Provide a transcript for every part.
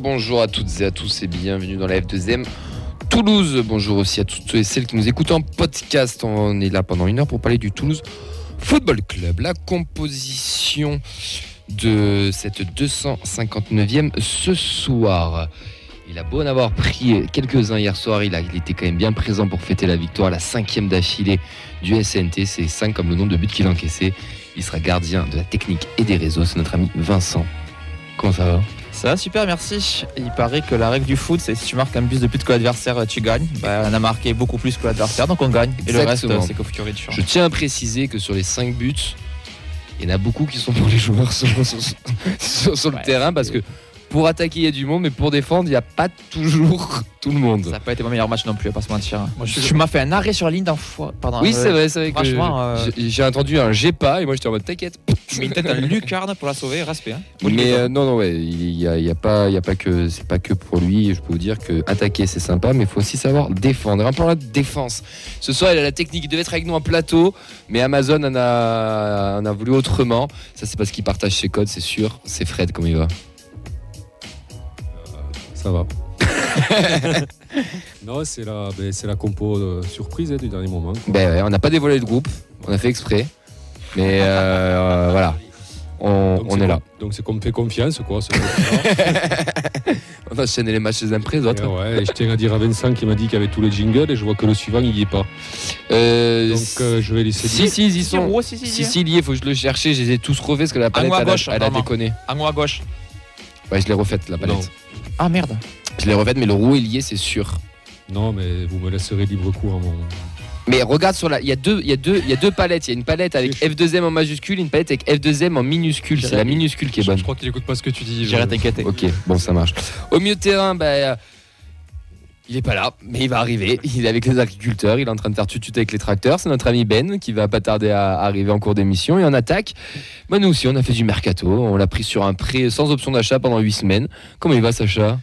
Bonjour à toutes et à tous et bienvenue dans la F2M Toulouse. Bonjour aussi à toutes et celles qui nous écoutent en podcast. On est là pendant une heure pour parler du Toulouse Football Club. La composition de cette 259e ce soir. Il a beau en avoir pris quelques-uns hier soir, il était quand même bien présent pour fêter la victoire, la cinquième d'affilée du SNT. C'est 5 comme le nombre de buts qu'il a encaissé. Il sera gardien de la technique et des réseaux. C'est notre ami Vincent. Comment ça va? Ça va super, merci. Il paraît que la règle du foot, c'est si tu marques un plus de buts que l'adversaire, tu gagnes. Bah, on a marqué beaucoup plus que l'adversaire, donc on gagne. Et le reste, Exactement. c'est qu'au futur différent. Je tiens à préciser que sur les 5 buts, il y en a beaucoup qui sont pour les joueurs sur, sur- sur- sur le Ouais, terrain parce que pour attaquer, il y a du monde, mais pour défendre, il n'y a pas toujours tout le monde. Ça n'a pas été mon meilleur match non plus, à pas se mentir. Moi, je suis- tu m'as fait un arrêt sur la ligne d'un fois. Pardon. Oui, euh, c'est vrai, c'est vrai. que franchement, euh, j'ai- entendu un j'ai pas et moi j'étais en mode t'inquiète. Tu mets une tête à lucarne pour la sauver, respect. Hein. Mais euh, non, non, ouais, il y a, il y a pas, y a pas que, c'est pas que pour lui. Je peux vous dire que attaquer c'est sympa, mais il faut aussi savoir défendre. Un peu la défense. Ce soir, il a la technique. Il devait être avec nous en plateau, mais Amazon en a, en a voulu autrement. Ça, c'est parce qu'il partage ses codes, c'est sûr. C'est Fred, comment il va? Ça va. non, c'est la, ben, c'est la compo euh, surprise hein, du dernier moment. Ben ouais, on n'a pas dévoilé le groupe, on a fait exprès, mais euh, euh, voilà, on, Donc, on c'est est là. Donc c'est qu'on me fait confiance, quoi. comme On va enchaîner les matchs les uns après les ça. autres. Et ouais, et je tiens à dire à Vincent qui m'a dit qu'il y avait tous les jingles et je vois que le suivant il y est pas. Euh, Donc euh, je vais laisser si, dire. si, ils y sont. si, si, Si, si, il y est, faut que je le cherche. Je les ai tous refaits parce que la palette, haut à elle, a- gauche, elle a déconné. Un mot à gauche. Ouais, je l'ai refaite, la palette. Ah merde. Je l'ai refaite, mais le roux est lié, c'est sûr. Non, mais vous me laisserez libre cours à mon. Mais regarde sur la, il y a deux, il y a deux, il y a deux palettes. Il y a une palette avec Oui. F2M en majuscule, et une palette avec F2M en minuscule. C'est la minuscule qui est bonne. je crois qu'il écoute pas ce que tu dis. J'irai t'inquiéter. Ok, bon, ça marche. Au milieu de terrain, bah, euh, il est pas là, mais il va arriver. Il est avec les agriculteurs, il est en train de faire tutut avec les tracteurs. C'est notre ami Ben qui va pas tarder à arriver en cours d'émission. Et en attaque, bah, nous aussi, on a fait du mercato. On l'a pris sur un prêt sans option d'achat pendant 8 semaines. Comment il va, Sacha?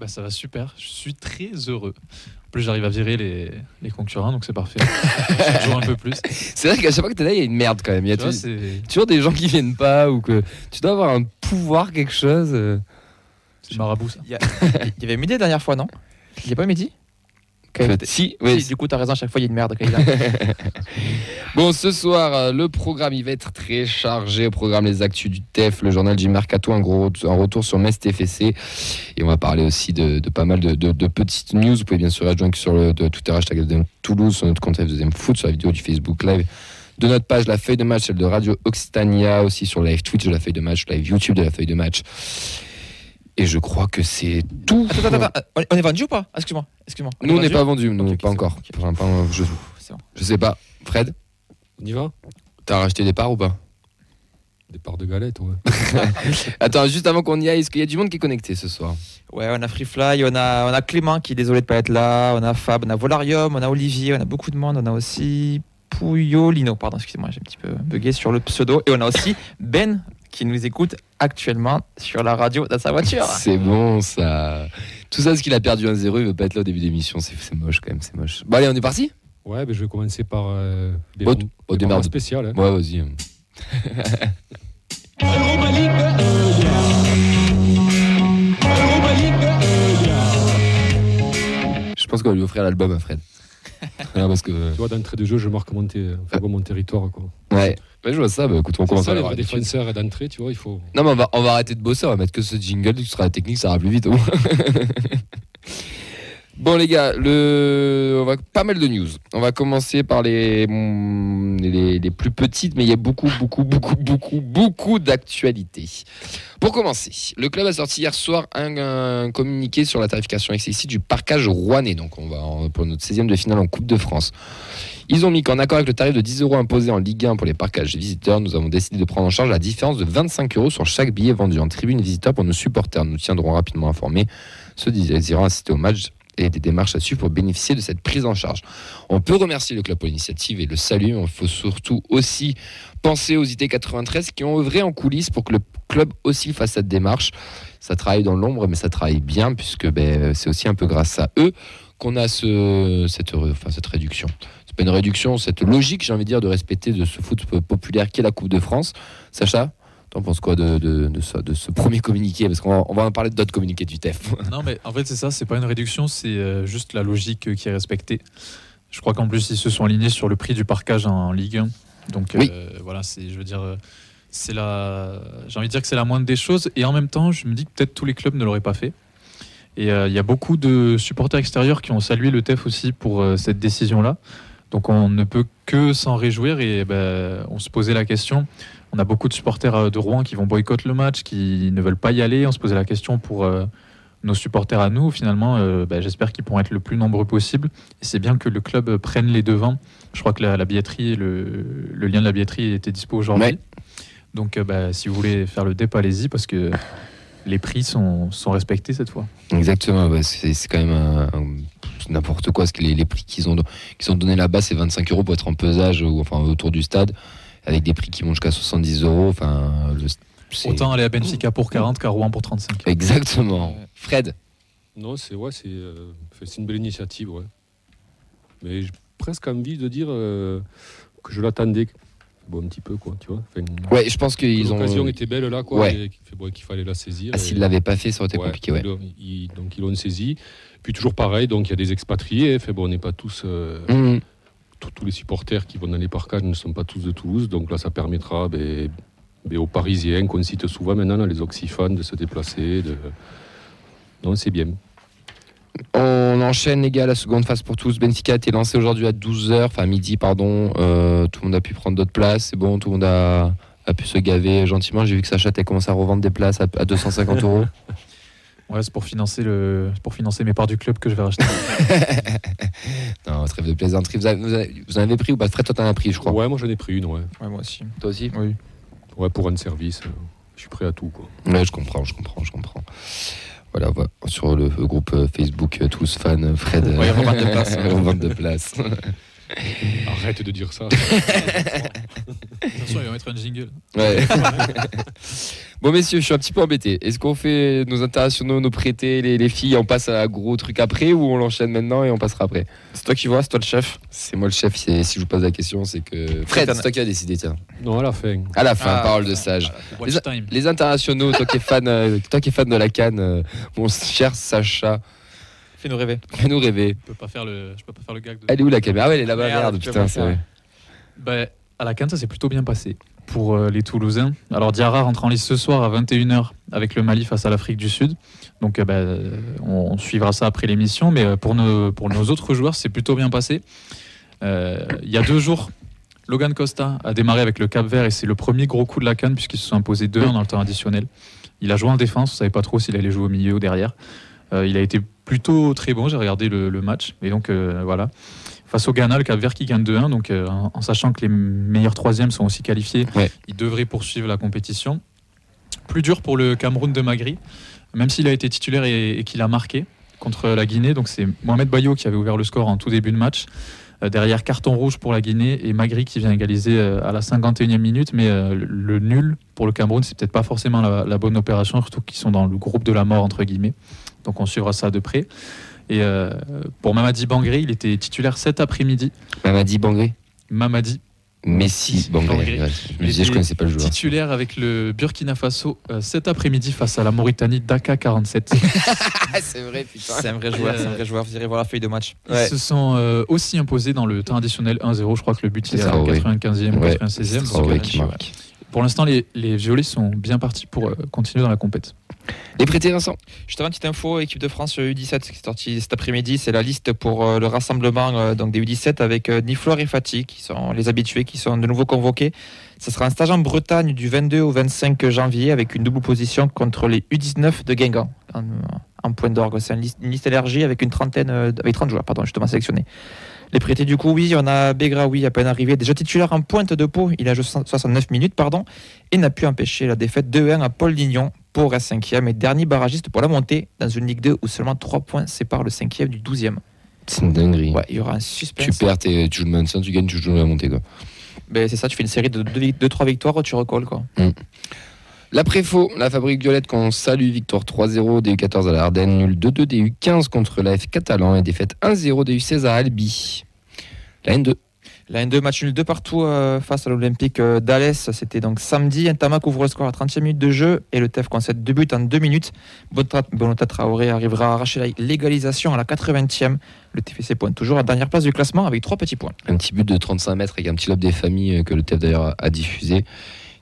Bah, ça va super. Je suis très heureux. En plus, j'arrive à virer les, les concurrents, donc c'est parfait. Je toujours un peu plus. C'est vrai qu'à chaque fois que t'es là, il y a une merde quand même. Il y a Tu vois, toujours des gens qui viennent pas ou que tu dois avoir un pouvoir, quelque chose. euh. c'est marabout, ça. Il y, a- y avait dernière fois, non? N'y a pas Peut-être- Si, oui, Si, Du coup, t'as raison, à chaque fois, il y a une merde. quand il arrive. Bon, ce soir, euh, le programme, il va être très chargé. Au programme, les actus du TEF, le journal du Mercato, un, gros, un retour sur Metz TFC. Et on va parler aussi de, de pas mal de, de- de petites news. Vous pouvez bien sûr rejoindre sur le de Twitter, hashtag FDM Toulouse, sur notre compte FDM Foot, sur la vidéo du Facebook Live de notre page La Feuille de Match, celle de Radio Occitania, aussi sur live Twitch de La Feuille de Match, live YouTube de La Feuille de Match. Et je crois que c'est tout. Attends, attends, attends. On est- On est vendu ou pas? Ah, Excuse-moi. Excuse-moi. Nous, on n'est pas vendu, nous, pas encore. bon, ok. Enfin, pas- je, C'est bon. je sais pas. Fred, On y va? T'as racheté des parts ou pas? Départ de galette, ouais. Attends, juste avant qu'on y aille, est-ce qu'il y a du monde qui est connecté ce soir? Ouais, on a Free Fly, on a, on a Clément qui est désolé de pas être là, on a Fab, on a Volarium, on a Olivier, on a beaucoup de monde, on a aussi Pouillolino, pardon, excusez-moi, j'ai un petit peu bugué sur le pseudo, et on a aussi Ben qui nous écoute actuellement sur la radio dans sa voiture. C'est bon ça. Tout ça, parce qu'il a perdu 1-0, il veut pas être là au début d'émission. C'est c'est moche quand même, c'est moche. Bon, allez, on est parti? Ouais, ben, je vais commencer par. Euh, des Bon, bon, des spéciaux. hein. Ouais, vas-y. Je pense qu'on va lui offrir l'album à Fred. Parce que. Tu vois, d'entrée de jeu, je marque mon, enfin, mon territoire. Quoi. Ouais. Je vois ça. Bah, écoute, on commence ça, à les défenseurs d'entrée, tu vois, il faut. Non, mais on va, on va arrêter de bosser, on va mettre que ce jingle, tu seras la technique, ça ira plus vite. au moins. bon, les gars, le... pas mal de news. On va commencer par les, plus petites, mais il y a beaucoup, beaucoup, beaucoup, beaucoup, beaucoup d'actualités. Pour commencer, le club a sorti hier soir un, un communiqué sur la tarification excessive du parcage rouennais. Donc, on va pour notre 16e de finale en Coupe de France. Ils ont mis qu'en accord avec le tarif de 10 euros imposé en Ligue 1 pour les parcages visiteurs, nous avons décidé de prendre en charge la différence de 25 euros sur chaque billet vendu en tribune visiteur pour nos supporters. Nous tiendrons rapidement informés ceux désirant assister au match et des démarches à suivre pour bénéficier de cette prise en charge. On peut remercier le club pour l'initiative et le salut. Il faut surtout aussi penser aux IT93 qui ont œuvré en coulisses pour que le club aussi fasse cette démarche. Ça travaille dans l'ombre, mais ça travaille bien puisque ben, c'est aussi un peu grâce à eux qu'on a ce, cette, réduction. C'est pas une réduction, cette logique, j'ai envie de dire, de respecter de ce foot populaire qui est la Coupe de France. Sacha, T'en penses quoi de, de, de ça- de ce premier communiqué? Parce qu'on va, on va en parler d'autres communiqués du TEF. Non, mais en fait, c'est ça, c'est pas une réduction, c'est euh, juste la logique euh, qui est respectée. Je crois qu'en plus, ils se sont alignés sur le prix du parcage en Ligue 1. Donc, Oui. euh, voilà, c'est, je veux dire, c'est la. J'ai envie de dire que c'est la moindre des choses. Et en même temps, je me dis que peut-être tous les clubs ne l'auraient pas fait. Et euh, il y a beaucoup de supporters extérieurs qui ont salué le TEF aussi pour euh, cette décision-là. Donc, on ne peut que s'en réjouir. Et ben, on se posait la question. On a beaucoup de supporters euh, de Rouen qui vont boycotter le match, qui ne veulent pas y aller. On se posait la question pour. euh, nos supporters à nous, finalement, euh, bah, j'espère qu'ils pourront être le plus nombreux possible. Et c'est bien que le club prenne les devants. Je crois que la, la billetterie, le, le lien de la billetterie était dispo aujourd'hui. Ouais. Donc, euh, bah, si vous voulez faire le dép, allez-y, parce que les prix sont, sont respectés cette fois. Exactement, ouais, c'est quand même un- un- c'est n'importe quoi. Parce que les, les prix qu'ils ont, qu'ils ont donnés là-bas, c'est 25 euros pour être en pesage ou enfin autour du stade, avec des prix qui montent jusqu'à 70 euros. Enfin, Autant aller à Benfica pour 40 qu'à Rouen pour 35. Exactement. Fred, Non, c'est ouais, c'est euh, une belle initiative, ouais. Mais j'ai presque envie de dire euh, que je l'attendais. Bon, un petit peu, quoi, tu vois. Enfin, ouais, je pense qu'ils ont. L'occasion était belle là, quoi. Ouais. qu'il fait- bon, qu'il fallait la saisir. Ah, s'ils l'avaient pas fait, ça aurait été Ouais, compliqué, ouais. ils l'ont- ils- donc ils l'ont saisi. Puis toujours pareil, donc il y a des expatriés. Fait, bon, on n'est pas tous, euh, Mhm. Tous, les supporters qui vont dans les parcages ne sont pas tous de Toulouse. Donc là, ça permettra ben, ben, aux Parisiens qu'on cite souvent maintenant, les oxyphones, de se déplacer. De... Non, c'est bien. On enchaîne, les gars, la seconde phase pour tous. Benfica a été lancé aujourd'hui à 12h, enfin midi, pardon. Euh, tout le monde a pu prendre d'autres places. C'est bon, tout le monde a, a pu se gaver gentiment. J'ai vu que Sacha a commencé à revendre des places à, à 250 euros. Ouais, c'est pour financer, le, pour financer mes parts du club que je vais racheter. non, trêve de plaisanterie. Vous avez, vous avez- vous en avez pris ou pas? Fred, toi, t'en as pris, je crois. Ouais, moi j'en ai pris une, ouais. Ouais, moi aussi. Toi aussi? Oui. Ouais, pour rendre service. euh, Je suis prêt à tout, quoi. Ouais, je comprends, je comprends, je comprends. Voilà, voilà, sur le groupe euh, Facebook, euh, tous fans, Fred. Ouais, revente de place. de place. Arrête de dire ça. Attention, il va mettre un jingle. Ouais. bon, messieurs, je suis un petit peu embêté. Est-ce qu'on fait nos internationaux, nos prêtés, les, les filles, on passe à un gros truc après ou on l'enchaîne maintenant et on passera après? C'est toi qui vois, c'est toi le chef. C'est moi le chef, si je vous pose la question, c'est que. Fred, c'est toi qui as décidé, tiens. non, à la fin. À la fin, Ah, parole de sage. Les internationaux, toi qui es fan, euh, toi qui es fan de la canne, euh, mon cher Sacha, Fais-nous rêver. fais-nous rêver. Je peux pas faire le, je peux pas faire le gag. De... Elle est où la caméra? Ah ouais, elle est là-bas, Merde, putain, c'est. Ben, à la Cannes, ça s'est plutôt bien passé pour euh, les Toulousains. Alors Diarra rentre en lice ce soir à 21h avec le Mali face à l'Afrique du Sud. Donc euh, ben, euh, on, on suivra ça après l'émission. Mais euh, pour nos, pour nos autres joueurs, c'est plutôt bien passé. Euh, Il y a deux jours, Logan Costa a démarré avec le Cap Vert et c'est le premier gros coup de la Cannes puisqu'ils se sont imposés 2-1 dans le temps additionnel. Il a joué en défense, on ne savait pas trop s'il allait jouer au milieu ou derrière. Euh, il a été plutôt très bon, j'ai regardé le, le match. Et donc euh, voilà. Face au Ghana, le Cap Vert qui gagne 2-1, donc euh, en, en sachant que les meilleurs troisièmes sont aussi qualifiés, Ouais. il devrait poursuivre la compétition. Plus dur pour le Cameroun de Magri, même s'il a été titulaire et, et qu'il a marqué contre la Guinée. Donc c'est Mohamed Bayo qui avait ouvert le score en tout début de match. Euh, derrière, carton rouge pour la Guinée et Magri qui vient égaliser euh, à la 51e minute. Mais euh, le, le nul pour le Cameroun, c'est peut-être pas forcément la, la bonne opération, surtout qu'ils sont dans le groupe de la mort, entre guillemets. Donc on suivra ça de près. Et euh, pour Mamadi Bangré, il était titulaire cet après-midi. Mamadi Bangré Mamadi Messi Bangré. Bangré. ouais. Je me disais, je connaissais pas le joueur. titulaire avec le Burkina Faso euh, cet après-midi face à la Mauritanie Dakar 47. Ah, c'est vrai, putain. C'est un vrai joueur, c'est un vrai joueur. Vous irez voir la feuille de match. Ils Ouais. se sont euh, aussi imposés dans le temps additionnel 1-0. Je crois que le but C'est à la Traoré. 95e ou Ouais, 96e. c'est euh, qui marque. Pour l'instant, les, les violets sont bien partis pour euh, continuer dans la compète. Les prêtés, Vincent Juste avant, petite info, équipe de France euh, U17 qui est sortie cet après-midi, c'est la liste pour euh, le rassemblement euh, donc des U17 avec euh, Niflor et Fatih qui sont les habitués qui sont de nouveau convoqués. Ce sera un stage en Bretagne du 22 au 25 janvier avec une double position contre les U19 de Guingamp en, en point d'orgue. C'est une liste, une liste élargie avec une trentaine, euh, avec 30 joueurs, pardon, justement sélectionnés. Les prêtés du coup, oui, on a Begraoui à peine arrivé, déjà titulaire en pointe de peau, il a joué 69 minutes, pardon, et n'a pu empêcher la défaite 2-1 à Paul Lignon pour reste 5e et dernier barragiste pour la montée dans une Ligue 2 où seulement 3 points séparent le 5e du 12e. C'est une dinguerie. Ouais, il y aura un suspense. Tu perds, tu joues le Manson, tu gagnes, tu joues la montée. Quoi. Ben, c'est ça, tu fais une série de 2-3 victoires, tu recolles quoi. L'après-faux, la fabrique violette qu'on salue, victoire 3-0 DU14 à la Ardennes, nul 2-2 DU15 contre l'AF Catalan et défaite 1-0 DU16 à Albi. La N2. La N2 match nul de partout euh, face à l'Olympique euh, d'Alès. C'était donc samedi. Ntamak ouvre le score à 30e minute de jeu et le TEF concède deux buts en deux minutes. Bonota Traoré arrivera à arracher la l'égalisation à la 80e. Le TFC pointe toujours à la dernière place du classement avec trois petits points. Un petit but de 35 mètres avec un petit lobe des familles euh, que le TEF d'ailleurs a diffusé,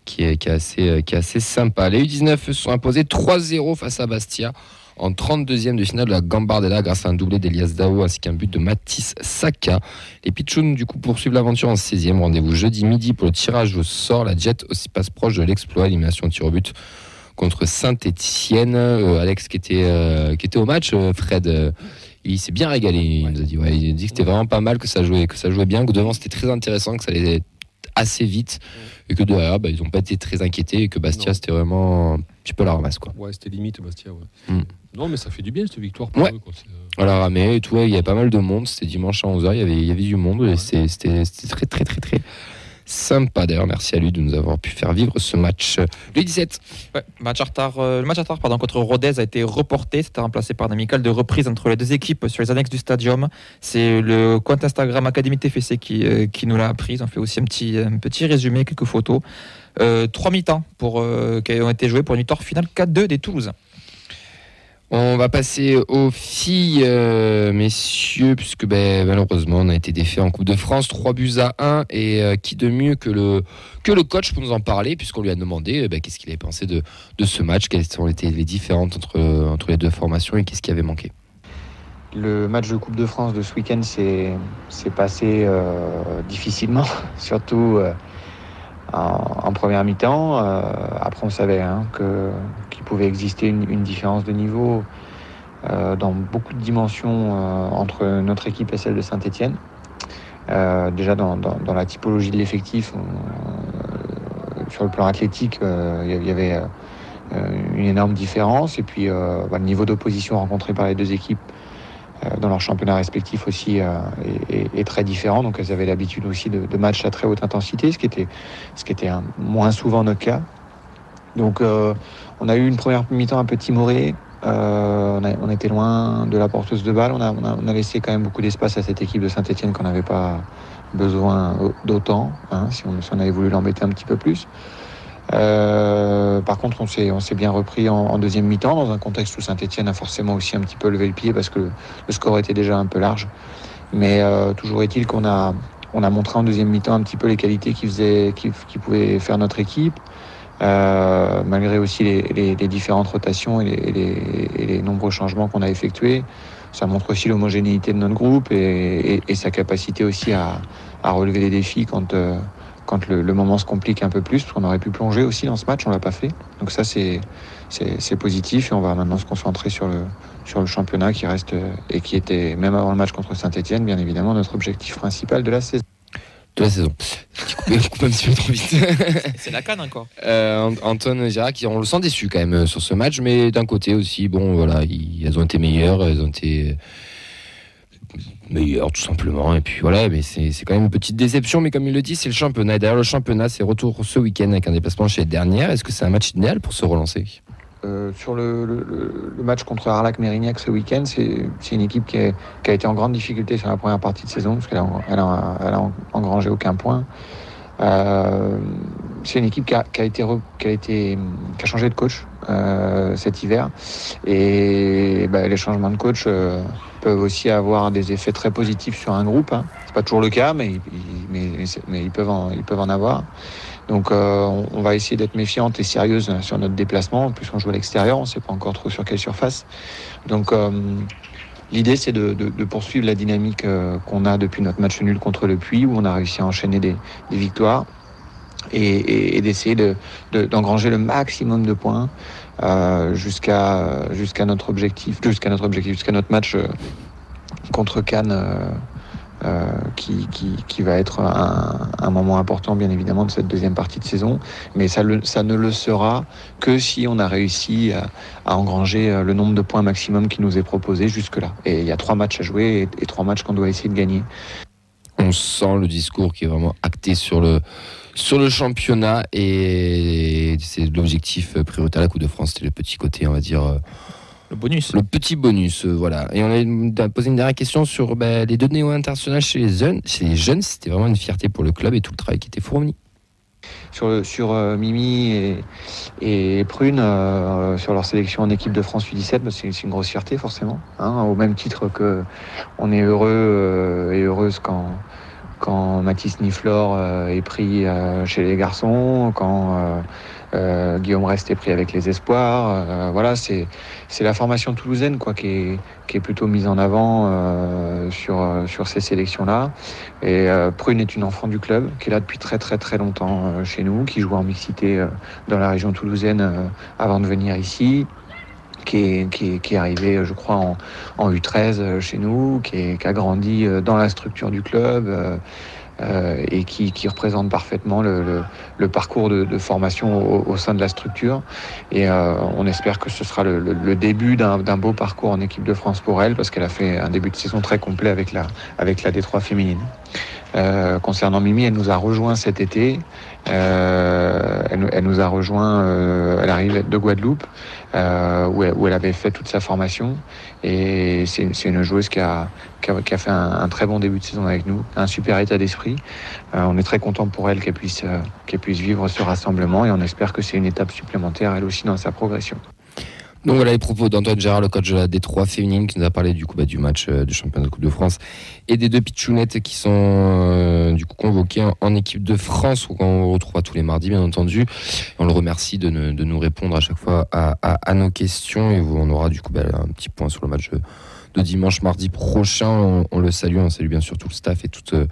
qui est, qui est assez, euh, qui est assez sympa. Les U19 se sont imposés 3-0 face à Bastia en 32e de finale de la Gambardella grâce à un doublé d'Elias Dao ainsi qu'un but de Matisse Saka. Les Pichouns du coup poursuivent l'aventure en 16e. Rendez-vous jeudi midi pour le tirage au sort. La Jet aussi passe proche de l'exploit, élimination tir au but contre Saint-Etienne. Alex qui était, euh, qui était au match, euh, Fred. euh, il s'est bien régalé, il nous a dit. Ouais, il a dit que c'était vraiment pas mal, que ça jouait, que ça jouait bien, que devant c'était très intéressant, que ça allait assez vite, et que derrière, bah, ils n'ont pas été très inquiétés, et que Bastia c'était vraiment un petit peu la ramasse. Quoi. Ouais, c'était limite, Bastia. Ouais. Mm. Non, mais ça fait du bien cette victoire pour Ouais. eux. quoi. C'est, euh, ramée et tout, ouais, il y avait pas mal de monde, c'était dimanche à 11h, il y avait, y avait du monde, et c'était très très très très sympa. D'ailleurs, merci à lui de nous avoir pu faire vivre ce match. Le 17, Ouais, match en retard, euh, le match en retard contre Rodez a été reporté. C'était remplacé par un amical de reprise entre les deux équipes sur les annexes du stadium. C'est le compte Instagram Académie TFC qui, euh, qui nous l'a appris. Ont fait aussi un petit, un petit résumé, quelques photos. Euh, trois mi-temps pour, qui ont été joués pour une victoire finale 4-2 des Toulousains. On va passer aux filles, euh, messieurs, puisque ben, malheureusement on a été défait en Coupe de France, 3 buts à 1, et euh, qui de mieux que le, que le coach pour nous en parler, puisqu'on lui a demandé euh, ben, qu'est-ce qu'il avait pensé de, ce match, quelles ont été les différentes entre, les deux formations et qu'est-ce qui avait manqué? Le match de Coupe de France de ce week-end s'est passé difficilement, surtout en, première mi-temps. Après, on savait hein, que- qu'il pouvait exister une, différence de niveau euh, dans beaucoup de dimensions euh, entre notre équipe et celle de Saint-Etienne. déjà dans, la typologie de l'effectif, euh, sur le plan athlétique, euh, il y avait euh, une énorme différence. Et puis, euh, bah, le niveau d'opposition rencontré par les deux équipes euh, dans leurs championnats respectifs aussi euh, est, très différent. Donc elles avaient l'habitude aussi de, matchs à très haute intensité, ce qui était, moins souvent notre cas. Donc euh, on a eu une première mi-temps un peu timorée. Euh, on, était loin de la porteuse de balle. On a, laissé quand même beaucoup d'espace à cette équipe de Saint-Etienne qu'on n'avait pas besoin d'autant, hein, si, on, si on avait voulu l'embêter un petit peu plus. Euh, par contre, on s'est, bien repris en, deuxième mi-temps dans un contexte où Saint-Etienne a forcément aussi un petit peu levé le pied parce que le score était déjà un peu large. Mais toujours est-il qu'on a, on a montré en deuxième mi-temps un petit peu les qualités qui, faisaient, qui pouvaient faire notre équipe, euh, malgré aussi les, les- les différentes rotations et les, et les- nombreux changements qu'on a effectués. Ça montre aussi l'homogénéité de notre groupe et, et- et sa capacité aussi à, à relever les défis quand, euh, quand le, le moment se complique un peu plus, parce qu'on aurait pu plonger aussi dans ce match, on l'a pas fait. Donc ça, c'est positif et on va maintenant se concentrer sur le, sur le championnat qui reste euh, et qui était, même avant le match contre Saint-Etienne, bien évidemment, notre objectif principal de la saison. De la saison. Trop vite. C'est la canne encore. Euh, Ant- Anton Girac, on le sent déçu quand même euh, sur ce match, mais d'un côté aussi, bon, voilà, ils, elles ont été meilleures, elles ont été meilleures tout simplement, et puis voilà, mais c'est c'est quand même une petite déception, mais comme il le dit, c'est le championnat. Et D'ailleurs, le championnat, c'est retour ce week-end avec un déplacement chez les dernières. Est-ce que c'est un match idéal pour se relancer? Euh, sur le, match contre Arlac-Mérignac ce week-end, c'est une équipe qui, a été en grande difficulté sur la première partie de saison, parce qu'elle a, engrangé aucun point. Euh, c'est une équipe qui a, changé de coach euh, cet hiver et bah, les changements de coach peuvent aussi avoir des effets très positifs sur un groupe. Hein. C'est pas toujours le cas, mais, ils peuvent en avoir. Donc euh, on, on va essayer d'être méfiante et sérieuse sur notre déplacement. En plus on joue à l'extérieur, on ne sait pas encore trop sur quelle surface. Donc euh, l'idée c'est de, de- de poursuivre la dynamique euh, qu'on a depuis notre match nul contre le Puy, où on a réussi à enchaîner des, des victoires et, et- et d'essayer de- de- d'engranger le maximum de points euh, jusqu'à notre objectif, jusqu'à notre objectif, jusqu'à notre match contre Cannes. Euh, euh, qui, qui, qui va être un, un moment important, bien évidemment, de cette deuxième partie de saison. Mais ça, le- ça ne le sera que si on a réussi à, à engranger euh, le nombre de points maximum qui nous est proposé jusque-là. Et il y a trois matchs à jouer et, trois matchs qu'on doit essayer de gagner. On sent le discours qui est vraiment acté sur le, sur le championnat et c'est l'objectif prioritaire. La Coupe de France, c'était le petit côté, on va dire, euh, Le bonus. Le petit bonus, euh, voilà. Et on a posé une dernière question sur bah, les deux néo-internationales chez les jeunes. Chez les jeunes, c'était vraiment une fierté pour le club et tout le travail qui était fourni. Sur, le- sur euh, Mimi et, et Prune, euh, sur leur sélection en équipe de France U17, bah, c'est une grosse fierté forcément. hein, au même titre que on est heureux euh, et heureuse quand, quand Mathis Niflor est pris chez les garçons, quand euh, Guillaume Rest est pris avec les espoirs. euh, voilà, c'est la formation toulousaine quoi, qui, est, qui est plutôt mise en avant euh, sur, euh, sur ces sélections-là. Et euh, Prune est une enfant du club, qui est là depuis très très très longtemps euh, chez nous, qui joue en mixité dans la région toulousaine avant de venir ici, qui est, qui est, qui est arrivé, je crois, en, en U13 euh, chez nous, qui, est- qui a grandi dans la structure du club. Euh, et qui, représente parfaitement le, parcours de, formation au, sein de la structure. Et euh, on espère que ce sera le, début d'un beau parcours en équipe de France pour elle, parce qu'elle a fait un début de saison très complet avec la, avec la féminine. Euh, concernant Mimi, elle nous a rejoint cet été. Euh, elle, nous- a rejoint, euh, elle arrive de Guadeloupe, où, elle, avait fait toute sa formation. Et c'est une joueuse qui a, fait un, très bon début de saison avec nous, un super état d'esprit. On est très content pour elle puisse, qu'elle puisse vivre ce rassemblement et on espère que c'est une étape supplémentaire, elle aussi, dans sa progression. Donc voilà les propos d'Antoine Gérard, le coach de la D3 féminine, qui nous a parlé du coup bah, du match euh, du championnat de Coupe de France et des deux pitchounettes qui sont euh, du coup convoquées en, équipe de France, qu'on retrouvera tous les mardis bien entendu. On le remercie de, nous répondre à chaque fois à, nos questions et on aura du coup bah, un petit point sur le match de, de dimanche, mardi prochain. On, on le salue, on salue bien sûr tout le staff et toute euh,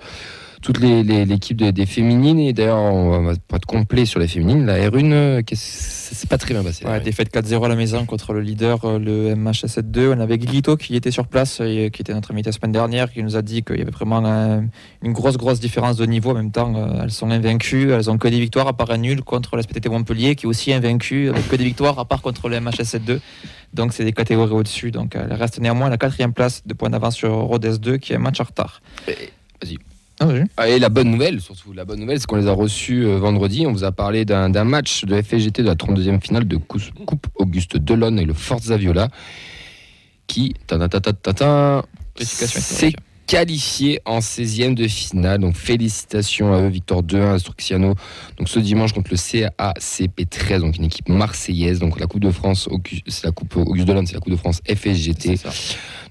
toute l'équipe des, des féminines et d'ailleurs on va pas être complet sur les féminines la R1 euh, c'est pas très bien passé Ouais, R1. défaite 4-0 à la maison contre le leader, euh, le MHS2. On avait Guilito qui était sur place, et qui était notre invité la semaine dernière, qui nous a dit qu'il y avait vraiment euh, une grosse, grosse différence de niveau. En même temps, euh, elles sont invaincues, elles ont que des victoires à part un nul contre la SPTT Montpellier, qui est aussi invaincu, avec que des victoires à part contre le MHS2. Donc c'est des catégories au-dessus. Donc elle reste néanmoins à la quatrième place de points d'avance sur Rodez 2, qui est un match en retard. Et- vas-y. Ah, oui. Ah, Et la bonne nouvelle, surtout, la bonne nouvelle, c'est qu'on les a reçus euh, vendredi. On vous a parlé d'un match de FGT de la 32e finale de Coupe Auguste Delon et le Forza Viola qui ta, ta, ta, ta, ta, ta, s'est historique. qualifié en 16e de finale. Donc félicitations à eux, Victor 2-1 Instrucciano. Donc ce dimanche contre le CACP 13, donc une équipe marseillaise. Donc la Coupe de France, c'est la Coupe Auguste Delon, c'est la Coupe de France FSGT.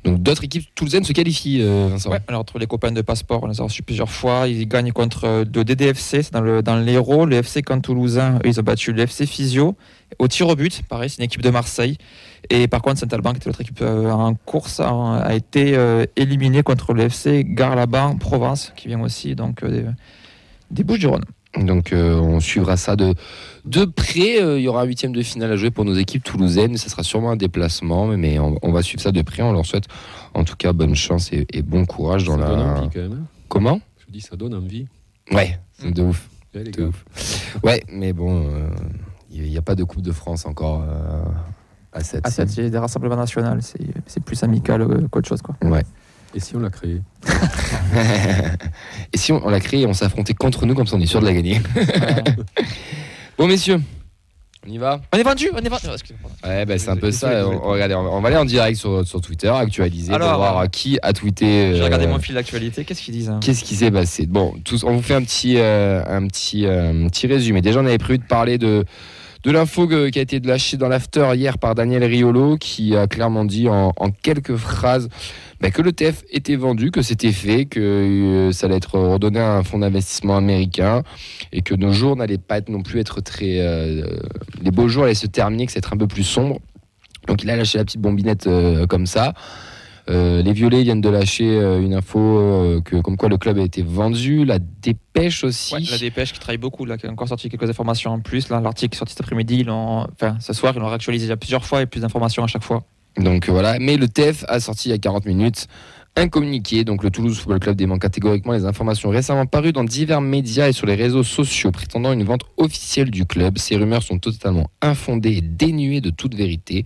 Donc d'autres équipes toulousaines se qualifient, euh, Vincent. Ouais, alors entre les copains de passeport, on les a reçus plusieurs fois. Ils gagnent contre euh, le DDFC, c'est dans le dans l'Hérault. Le FC Camp Toulousain, eux, ils ont battu le FC Physio. Au tir au but, pareil, c'est une équipe de Marseille. Et par contre, Saint-Alban, qui était l'autre équipe euh, en course, a, a été euh, éliminé contre le FC Garlaban Provence, qui vient aussi donc euh, des, des Bouches-du-Rhône. Donc euh, on suivra ça de, de près. Euh, il y aura un huitième de finale à jouer pour nos équipes toulousaines. Ça sera sûrement un déplacement, mais- mais on, on va suivre ça de près. On leur souhaite en tout cas bonne chance et, et bon courage dans ça donne la. envie quand même. hein. Comment? Je dis ça donne envie. Ouais, c'est de ouf. Les de gars. ouf. Ouais, mais bon, euh, il n'y a pas de Coupe de France encore euh, à 7. Ah, c'est c'est des rassemblements nationaux, c'est c'est plus amical euh, qu'autre chose. Quoi. Ouais. Et si on l'a créé et si on, on l'a créé on s'est affronté contre nous, comme ça on est sûr de la gagner. bon, messieurs, on y va on est vendu, on est vendu. Oh. Ouais, bah, c'est un peu ça. On, regardez, on va- aller en direct sur, sur Twitter, actualiser, Alors, pour voir euh, euh, qui a tweeté. J'ai euh, regardé mon fil d'actualité, qu'est-ce qu'ils disent hein Qu'est-ce qui s'est passé? Bon, tous, on vous fait un petit, euh, un petit, euh, petit résumé. Déjà, on avait prévu de parler de, de l'info qui a été lâchée dans l'after hier par Daniel Riolo, qui a clairement dit en, en quelques phrases bah, que le TF était vendu, que c'était fait, que euh, ça allait être redonné à un fonds d'investissement américain et que nos jours n'allaient pas être non plus être très. euh, les beaux jours allaient se terminer, que être un peu plus sombre. Donc il a lâché la petite bombinette euh, comme ça. Euh, les Violets viennent de lâcher euh, une info euh, que comme quoi le club a été vendu, la dépêche aussi. La dépêche qui travaille beaucoup, là, qui a encore sorti quelques informations en plus. Là, l'article sorti cet après-midi, ce soir, ils l'ont réactualisé déjà plusieurs fois et plus d'informations à chaque fois. Donc euh, voilà, mais le TF a sorti il y a 40 minutes un communiqué. Donc le Toulouse Football Club dément catégoriquement les informations récemment parues dans divers médias et sur les réseaux sociaux prétendant une vente officielle du club. Ces rumeurs sont totalement infondées et dénuées de toute vérité.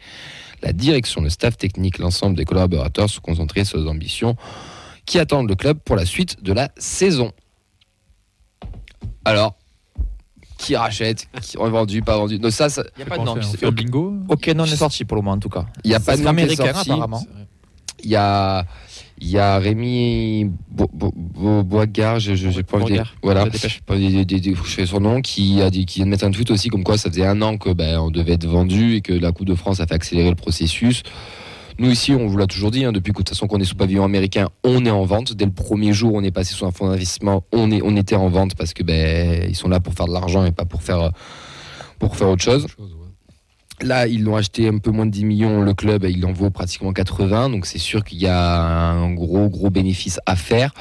La direction, le staff technique, l'ensemble des collaborateurs sont concentrés sur les ambitions qui attendent le club pour la suite de la saison. Alors, qui rachète, qui est vendu, pas vendu. Non, ça, ça- Il n'y a pas de nom. un bingo Ok, non, est sorti pour le moment en tout cas. il y a pas de nom qui est sorti. apparemment. Il y a, il y a Rémi Bo- Bo- Bo- Boisgard, je- je- j'ai pas voilà, je fais son nom, qui a dit, qui vient de mettre un tweet aussi comme quoi ça faisait un an que ben, on devait être vendu et que la Coupe de France a fait accélérer le processus. Nous ici, on vous l'a toujours dit, hein, depuis que de toute façon qu'on est sous pavillon américain, on est en vente. Dès le premier jour, on est passé sous un fonds d'investissement, on, est, on était en vente parce que ben, ils sont là pour faire de l'argent et pas pour faire, euh, pour faire autre chose. Là, ils l'ont acheté un peu moins de 10 millions, le club, il en vaut pratiquement 80, donc c'est sûr qu'il y a un gros, gros bénéfice à faire.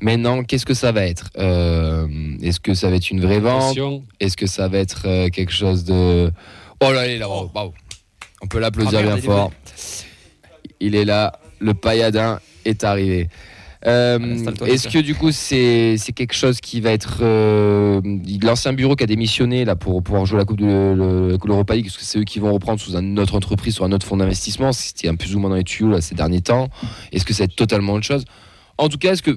Maintenant, qu'est-ce que ça va être? Euh, Est-ce que ça va être une vraie vente? Est-ce que ça va être euh, quelque chose de... Oh là, là, bravo, bravo. On peut l'applaudir Ah, bien fort. Il est là, le pailladin est arrivé. Euh, Installe-toi, Est-ce que du coup c'est c'est quelque chose qui va être euh, l'ancien bureau qui a démissionné là pour pouvoir jouer la coupe de le- la Coupe de l'Europa League Est-ce que c'est eux qui vont reprendre sous une autre entreprise sur un autre fonds d'investissement C'était un plus ou moins dans les tuyaux là, ces derniers temps. Est-ce que être totalement autre chose? En tout cas, est-ce que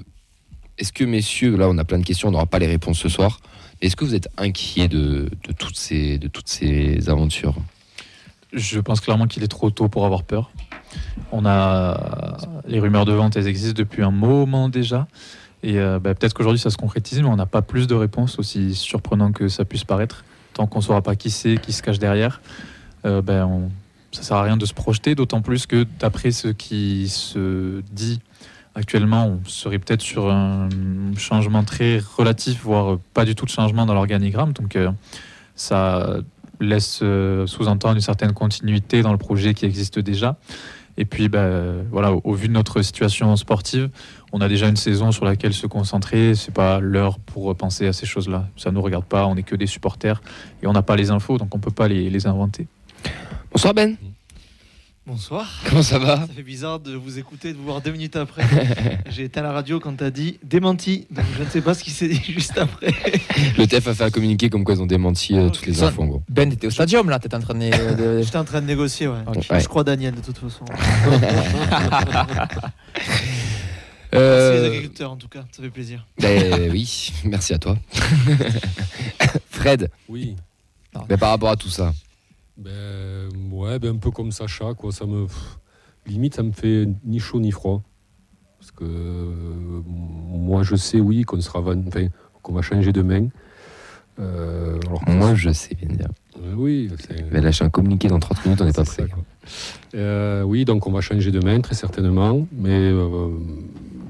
est-ce que messieurs là on a plein de questions, on n'aura pas les réponses ce soir. Est-ce que vous êtes inquiets de, de toutes ces de toutes ces aventures? Je pense clairement qu'il est trop tôt pour avoir peur. On a les rumeurs de vente, elles existent depuis un moment déjà. Et euh, bah, peut-être qu'aujourd'hui ça se concrétise, mais on n'a pas plus de réponses, aussi surprenant que ça puisse paraître. Tant qu'on ne saura pas qui c'est, qui se cache derrière, euh, ben, ça sert à rien de se projeter, d'autant plus que d'après ce qui se dit actuellement, on serait peut-être sur un changement très relatif, voire pas du tout de changement dans l'organigramme. Donc euh, ça laisse sous-entendre une certaine continuité dans le projet qui existe déjà. Et puis, bah, voilà, au, au vu de notre situation sportive, on a déjà une saison sur laquelle se concentrer. C'est pas l'heure pour penser à ces choses-là. Ça nous regarde pas. On n'est que des supporters et on n'a pas les infos, donc on peut pas les, les inventer. Bonsoir Ben, Bonsoir. comment ça va Ça fait bizarre de vous écouter, de vous voir deux minutes après. J'ai éteint la radio quand t'as dit démenti. Donc je ne sais pas ce qui s'est dit juste après. Le TEF a fait un communiqué comme quoi ils ont démenti euh, toutes les infos en gros. Ben, t'étais au stadium là, t'étais en train de. de- J'étais en train de négocier, ouais. Je crois Daniel de toute façon. Merci Euh, les agriculteurs en tout cas, ça fait plaisir. ben oui, merci à toi. Fred, oui. ben, par rapport à tout ça, Ben, ouais, ben, un peu comme Sacha, quoi. Ça me, pff, limite, ça me fait ni chaud ni froid. Parce que euh, moi, je sais, oui, qu'on sera, enfin, qu'on va changer de main. Euh, alors moi je sais bien dire. Euh, oui, Je vais lâcher un communiqué dans 30 minutes, on n'est pas prêt. ça, oui, donc on va changer de main, très certainement. Mais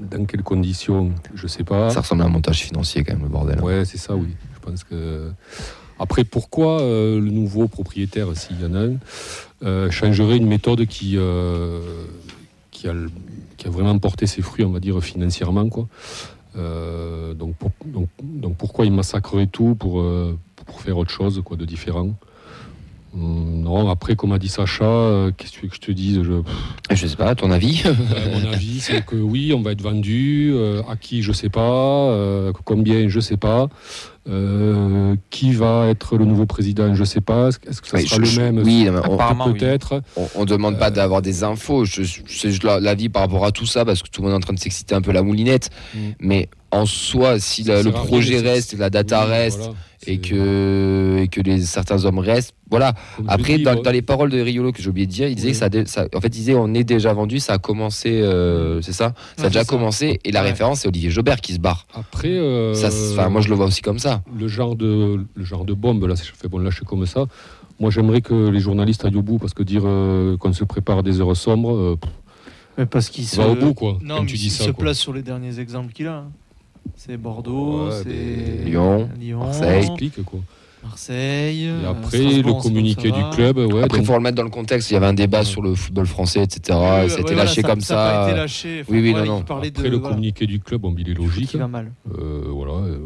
dans quelles conditions, je sais pas. Ça ressemble à un montage financier quand même, le bordel. Ouais, c'est ça, oui. Je pense que. Après, pourquoi euh, le nouveau propriétaire, s'il y en a un, euh, changerait une méthode qui, euh, qui, a, vraiment porté ses fruits, on va dire, financièrement, quoi. Donc, donc, pourquoi il massacrerait tout pour, pour faire autre chose, quoi, de différent? Non, après, comme a dit Sacha, euh, qu'est-ce que tu veux que je te dise je, Je sais pas, ton avis euh, mon avis, c'est que oui, on va être vendu. euh, à qui, je sais pas. euh, combien, je sais pas. Euh, qui va être le nouveau président, je sais pas. Est-ce que ça Oui, sera je- le même? oui. Peut-être. On, on demande pas d'avoir des infos. C'est l'avis par rapport à tout ça parce que tout le monde est en train de s'exciter un peu la moulinette. Mm. Mais en soi, si la- le projet reste, la data Oui, reste voilà, et que, et que les, certains hommes restent, voilà. comme Après, dis, dans, les paroles de Riolo que j'ai oublié de dire, il disait Oui. que ça, en fait, il disait on est déjà vendu, ça a commencé, euh, c'est ça? Ça a déjà ça. commencé et la Ouais. référence c'est Olivier Jobert qui se barre. Après, euh, Ça, moi je le vois aussi comme ça. le genre de le genre de bombe là, je fais bon lâcher comme ça. Moi, j'aimerais que les journalistes aillent au bout parce que dire euh, qu'on se prépare à des heures sombres, euh, pff, Mais parce qu'il se. va au bout quoi. Non, comme mais tu dis il ça. se quoi. place sur les derniers exemples qu'il a. hein. C'est Bordeaux, Ouais, c'est Lyon, Lyon, Marseille. Explique quoi. Marseille. Et euh, après, le communiqué du va. club, ouais. Après, il donc- faut remettre dans le contexte. Il y avait un débat Ouais. sur le football français, etc. Oui, et ça a ouais, été voilà, lâché comme ça. a pas ça. été lâché. Enfin, Oui, oui, voilà, non, non. Après de, le voilà, communiqué du club, bon, il est logique. qui va mal. Euh, voilà, euh,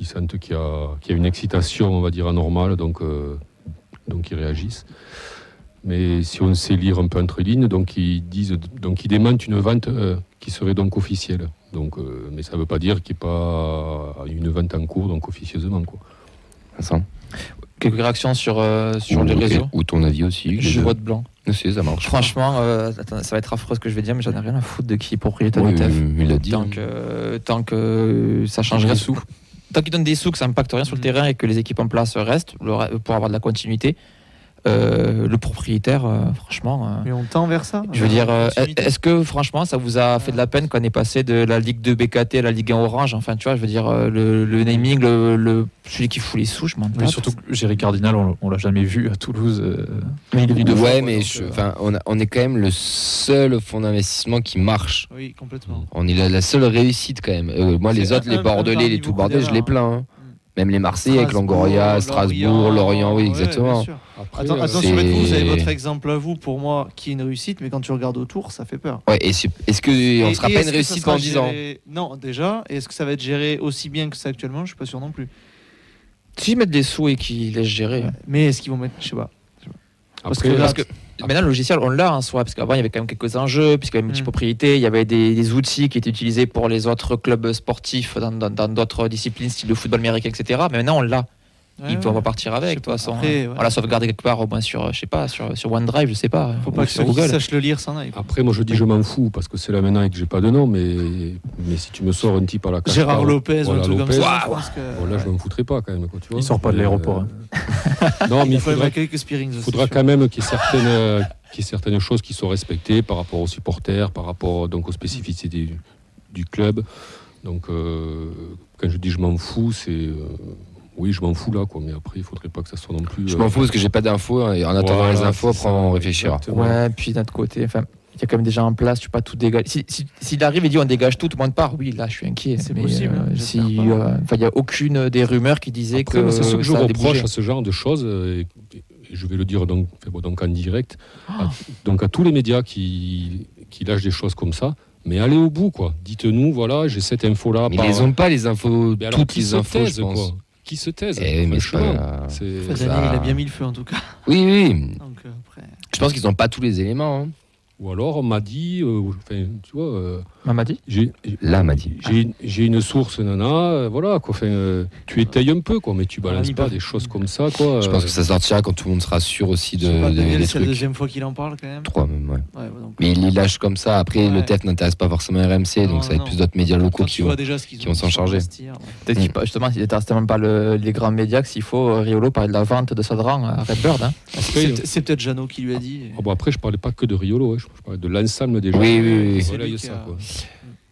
ils sentent qu'il y, a, qu'il y a une excitation, on va dire, anormale, donc, euh, donc ils réagissent. Mais si on sait lire un peu entre lignes, donc ils disent, donc ils démentent une vente euh, qui serait donc officielle. Donc, euh, mais ça ne veut pas dire qu'il n'y ait pas une vente en cours, donc officieusement. Quoi. Vincent Quelques réactions sur, euh, sur ou, les réseaux. ou ton avis aussi. Je vote blanc. Si, ça marche. Franchement, euh, attends, ça va être affreux ce que je vais dire, mais j'en ai rien à foutre de qui est propriétaire Oui, du TEF. il l'a dit. Tant hein. que, tant que ça change rien sous. tant qu'ils donnent des sous, que ça impacte rien sur le Mhm. terrain et que les équipes en place restent pour avoir de la continuité, euh, le propriétaire, euh, franchement. euh, Mais on tend vers ça. je veux dire, euh, est-ce que franchement, ça vous a fait de la peine quand on est passé de la Ligue 2 BKT à la Ligue 1 Orange Enfin, tu vois, je veux dire, le, le naming, le, le- celui qui fout les sous, je m'en Oui, tape. surtout que Géry Cardinal, on, on l'a jamais vu à Toulouse. euh, Mais il est venu deux fois, Ouais, mais donc, je- enfin, on, a- on est quand même le seul fonds d'investissement qui marche. Oui, complètement. On est la, la seule réussite quand même. Euh, moi, les autres, les Bordelais, les tout bordel, je les d'erreurs, plains. hein. Même les Marseillais avec Strasbourg, Longoria, Strasbourg, Lorient, oui, exactement. Attends, euh, attention, vous avez votre exemple à vous, pour moi, qui est une réussite, mais quand tu regardes autour, ça fait peur. Ouais, est-ce que on Et- sera et pas une réussite dans 10 ans géré- Non, déjà. Et est-ce que ça va être géré aussi bien que ça actuellement? Je suis pas sûr non plus. S'ils mettent des sous et qu'ils laissent gérer. Mais est-ce qu'ils vont mettre, je sais pas. Parce après, que- Parce que maintenant, le logiciel, on l'a en soi, parce qu'avant, il y avait quand même quelques enjeux, puisqu'il y avait une Mm. multipropriété, il y avait des, des outils qui étaient utilisés pour les autres clubs sportifs dans d'autres disciplines, style le football américain, etc. Mais maintenant, on l'a. Ouais, il faut ouais. repartir avec, pas. façon. Après, hein. ouais. On l'a sauvegardé quelque part, au moins sur, je sais pas, sur, sur OneDrive, je sais pas. Faut pas que sur Google. sachent le lire s'en aillent. Après, moi, je dis je m'en fous parce que c'est là maintenant et que j'ai pas de nom, mais, mais si tu me sors un type à la carte. Gérard Lopez ou un voilà, truc comme ça. que- Bon, là, je m'en foutrais pas quand même. Quoi, tu vois. Il sort pas de l'aéroport, euh, hein. non, mais Il faudra, quelques quand même qu'il y ait certaines, euh, qu'il y ait certaines choses qui soient respectées par rapport aux supporters, par rapport donc, aux spécificités du, du club. Donc, euh, quand je dis je m'en fous, c'est. euh, oui, je m'en fous là, quoi. Mais après, il faudrait pas que ça soit non plus. Je euh, m'en fous parce que j'ai pas d'infos. hein, et en attendant voilà, les infos, après on réfléchira. exactement. Ouais, puis d'un autre côté, enfin, il y a quand même des gens en place, tu peux pas tout dégager. S'il si, s'il arrive et dit on dégage tout, tout le monde part, oui, là je suis inquiet. C'est possible, hein, si, euh, enfin, il y a aucune des rumeurs qui disaient Après, que c'est ce que je reproche à ce genre de choses, euh, et, et je vais le dire donc, donc en direct, Ah. à, donc à tous les médias qui, qui lâchent des choses comme ça, mais allez au bout, quoi. Dites-nous, voilà, j'ai cette info-là. Mais par- ils les ont pas les infos, toutes les infos, taisent, je pense. quoi. Qui se taisent Eh, mais pas- ça- il a bien mis le feu en tout cas. Oui, oui. Donc, euh, après... Je pense qu'ils n'ont pas tous les éléments. hein. Ou alors, on m'a dit, euh, enfin, tu vois, euh, Mamadi j'ai Là, m'a dit. j'ai j'ai une source, nana, euh, voilà, quoi. Enfin, euh, tu étayes un peu, quoi, mais tu balances pas des choses comme ça, quoi. Je pense que ça sortira quand tout le monde sera sûr aussi de, pas, des c'est la deuxième fois qu'il en parle quand même. Trois même, ouais. Ouais, donc, Mais il les lâche comme ça. Après, le. TEF n'intéresse pas forcément RMC, Non, donc ça va être non. plus d'autres médias locaux qui tu vont. vois déjà qui ont vont s'en charger. investir, ouais. Peut-être qu'il- justement, il n'intéresse tellement pas le- les grands médias que s'il faut, euh, Riolo parlait de la vente de Sodran à Redbird. Hein. C'est peut-être Jeannot qui lui a dit. ah bon, après, je parlais pas que de Riolo, ouais, je, je parlais de l'ensemble des gens. Oui, oui, oui. ça, quoi.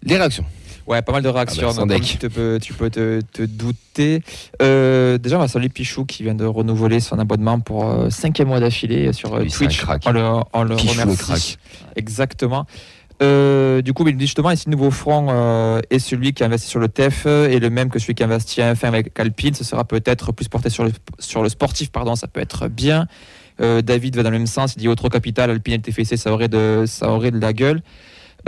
Les réactions. Ouais, pas mal de réactions. Ah bah, donc, tu, peux, tu peux te, te douter. Euh, déjà, on va saluer Pichou qui vient de renouveler son abonnement pour euh, cinquième mois d'affilée sur euh, Twitch. crack. On le, on le remercie. crack. Exactement. Euh, du coup, il dit justement, ici, le nouveau front euh, est celui qui a investi sur le TEF euh, et le même que celui qui a investi enfin avec Alpine. Ce sera peut-être plus porté sur le, sur le sportif, pardon, ça peut être bien. Euh, David va dans le même sens, il dit autre capital, Alpine TFC, ça aurait de, ça aurait de la gueule.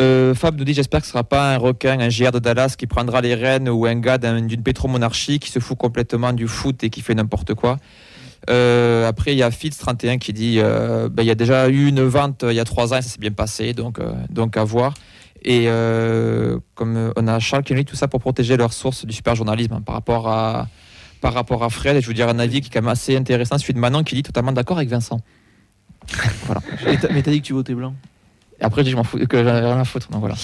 Euh, Fab nous dit j'espère que ce sera pas un requin, un GR de Dallas qui prendra les rênes ou un gars d'un- d'une pétromonarchie qui se fout complètement du foot et qui fait n'importe quoi. Euh, après il y a Fitz31 qui dit ben, il y a déjà eu une vente il y a trois ans et ça s'est bien passé donc, donc à voir. Et comme on a Charles qui tout ça pour protéger leur source du super journalisme hein, par rapport à par rapport à Fred et je vous dire un avis qui est quand même assez intéressant celui de Manon qui dit totalement d'accord avec Vincent. Mais t'as mais t'as dit que tu votais blanc. Et après je dis je m'en fous que j'en ai rien à foutre donc voilà.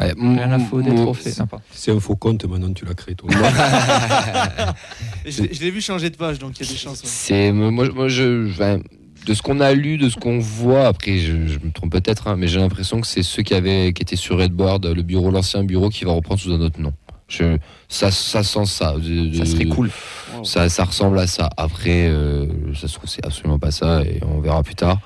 Ouais, Rien à foutre des trophées. C'est un faux compte, maintenant tu l'as créé, toi. Je l'ai je l'ai vu changer de page, donc il y a des chances. ouais. C'est moi, moi je, enfin, de ce qu'on a lu, de ce qu'on voit. Après, je, je me trompe peut-être, hein, mais j'ai l'impression que c'est ceux qui avaient, qui étaient sur Redboard, le bureau, l'ancien bureau, qui va reprendre sous un autre nom. Je, ça, ça sent ça. de- Ça serait cool. Ça, ça ressemble à ça. Après, euh, ça se trouve c'est absolument pas ça, et on verra plus tard.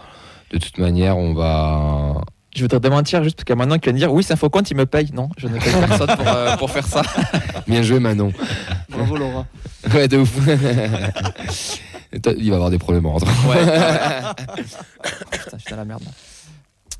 De toute manière, on va. Je voudrais démentir juste parce a Manon qui vient de dire oui, c'est un faux compte, il me paye. Non, je ne paye personne pour, euh, pour faire ça. Bien joué, Manon. Bravo Laura. Ouais, de ouf. Il va avoir des problèmes en rentrant. Putain, je suis dans la merde. là.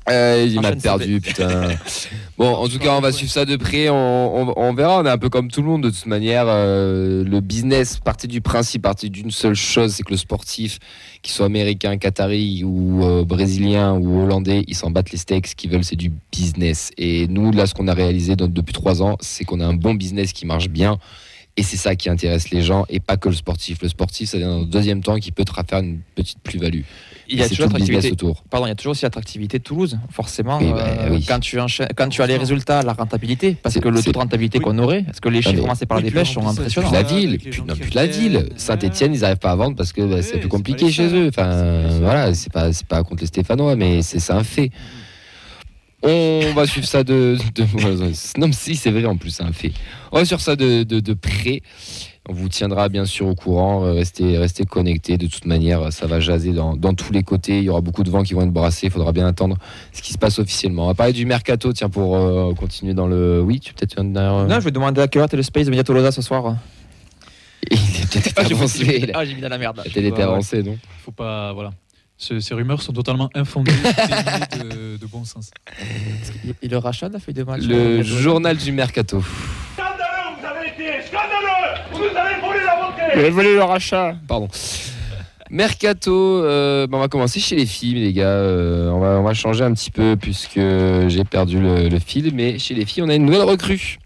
Euh, il m'a perdu, putain. Bon, en tout cas, on va suivre ça de près. On, on- on verra. On est un peu comme tout le monde de toute manière. euh, le business partait du principe, partait d'une seule chose, c'est que le sportif, qu'il soit américain, qatari ou euh, brésilien ou hollandais, ils s'en battent les steaks. Ce qu'ils veulent, c'est du business. Et nous, là, ce qu'on a réalisé depuis trois ans, c'est qu'on a un bon business qui marche bien. Et c'est ça qui intéresse les gens et pas que le sportif. Le sportif, ça vient dans le deuxième temps qui peut te faire une petite plus-value. Il y a toujours l'attractivité. autour. Pardon, il y a toujours aussi l'attractivité de Toulouse, forcément. Oui, bah, euh, oui. Quand tu enchaînes- quand tu as les résultats, la rentabilité, parce C'est- que le c'est- taux de rentabilité Oui. qu'on aurait, parce que les chiffres commencés par puis dépêche sont plus, impressionnants. la ville, gens non, puis la ville. viennent, Saint-Etienne, ils n'arrivent pas à vendre parce que bah, Oui, c'est plus compliqué chez eux. Enfin, voilà, c'est pas, c'est pas contre les Stéphanois, mais c'est c'est un fait. On va suivre ça de. de- non, mais si, c'est vrai en plus, c'est un fait. On va suivre ça de, de, de près. On vous tiendra bien sûr au courant. euh, Restez, restez connectés. De toute manière, ça va jaser dans, dans tous les côtés. Il y aura beaucoup de vents qui vont être brassés. Il faudra bien attendre ce qui se passe officiellement. On va parler du mercato, tiens, pour euh, continuer dans le. Oui, tu peut-être viens de derrière, euh, Non, je vais demander à quelle heure t'es le Space de Media Tolosa ce soir. Il est peut-être Ah, avancé. mis- ah, j'ai mis dans la merde. Peut-être était avancé, non Faut pas, voilà. Ce- ces rumeurs sont totalement infondées, de, de bon sens. Et le rachat de la feuille de match Le euh, journal du mercato. Scandaleux, vous avez été scandaleux Vous avez volé la montée volé le rachat. Pardon. Mercato, euh, bah, on va commencer chez les filles, les gars. Euh, on, va, on va changer un petit peu puisque j'ai perdu le, le fil. Mais chez les filles, on a une nouvelle recrue.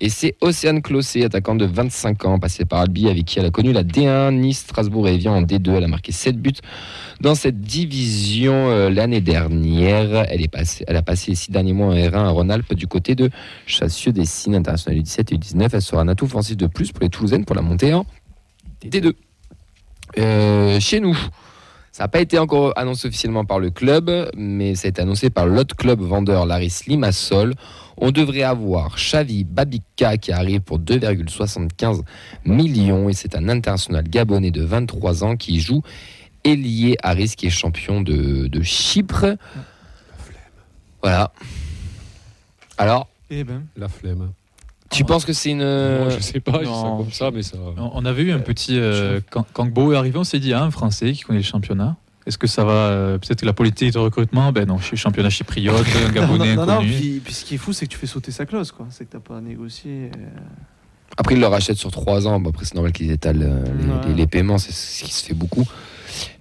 Et c'est Océane Clossé, attaquante de 25 ans, passée par Albi, avec qui elle a connu la D1, Nice, Strasbourg et Evian en D2. Elle a marqué 7 buts dans cette division euh, l'année dernière. Elle, est passée, elle a passé les 6 derniers mois en R1 à Rhône-Alpes du côté de Chassieux des Cygnes international U17 et U19. Elle sera un atout offensif de plus pour les Toulousaines pour la montée en D2. Euh, chez nous, ça n'a pas été encore annoncé officiellement par le club, mais ça a été annoncé par l'autre club vendeur Laris Limassol. On devrait avoir Xavi Babika qui arrive pour 2,75 millions et c'est un international gabonais de 23 ans qui joue Elie Harris qui est champion de, de Chypre. Voilà. Alors, Eh ben, La flemme. tu penses que c'est une... Moi, je sais pas, je dis ça comme ça, mais ça. On on avait eu un petit. euh, quand, quand Gbo est arrivé, on s'est dit, ah, un Français qui connaît le championnat. Est-ce que ça va euh, Peut-être que la politique de recrutement Ben non, je suis championnat chypriote, Gabonais non, non, non, inconnu. puis, puis ce qui est fou, c'est que tu fais sauter sa clause, quoi. C'est que t'as pas négocié. euh, Après, ils le rachètent sur 3 ans. Bon, après, c'est normal qu'ils étalent euh, les, Ouais. les- les paiements, c'est ce qui se fait beaucoup.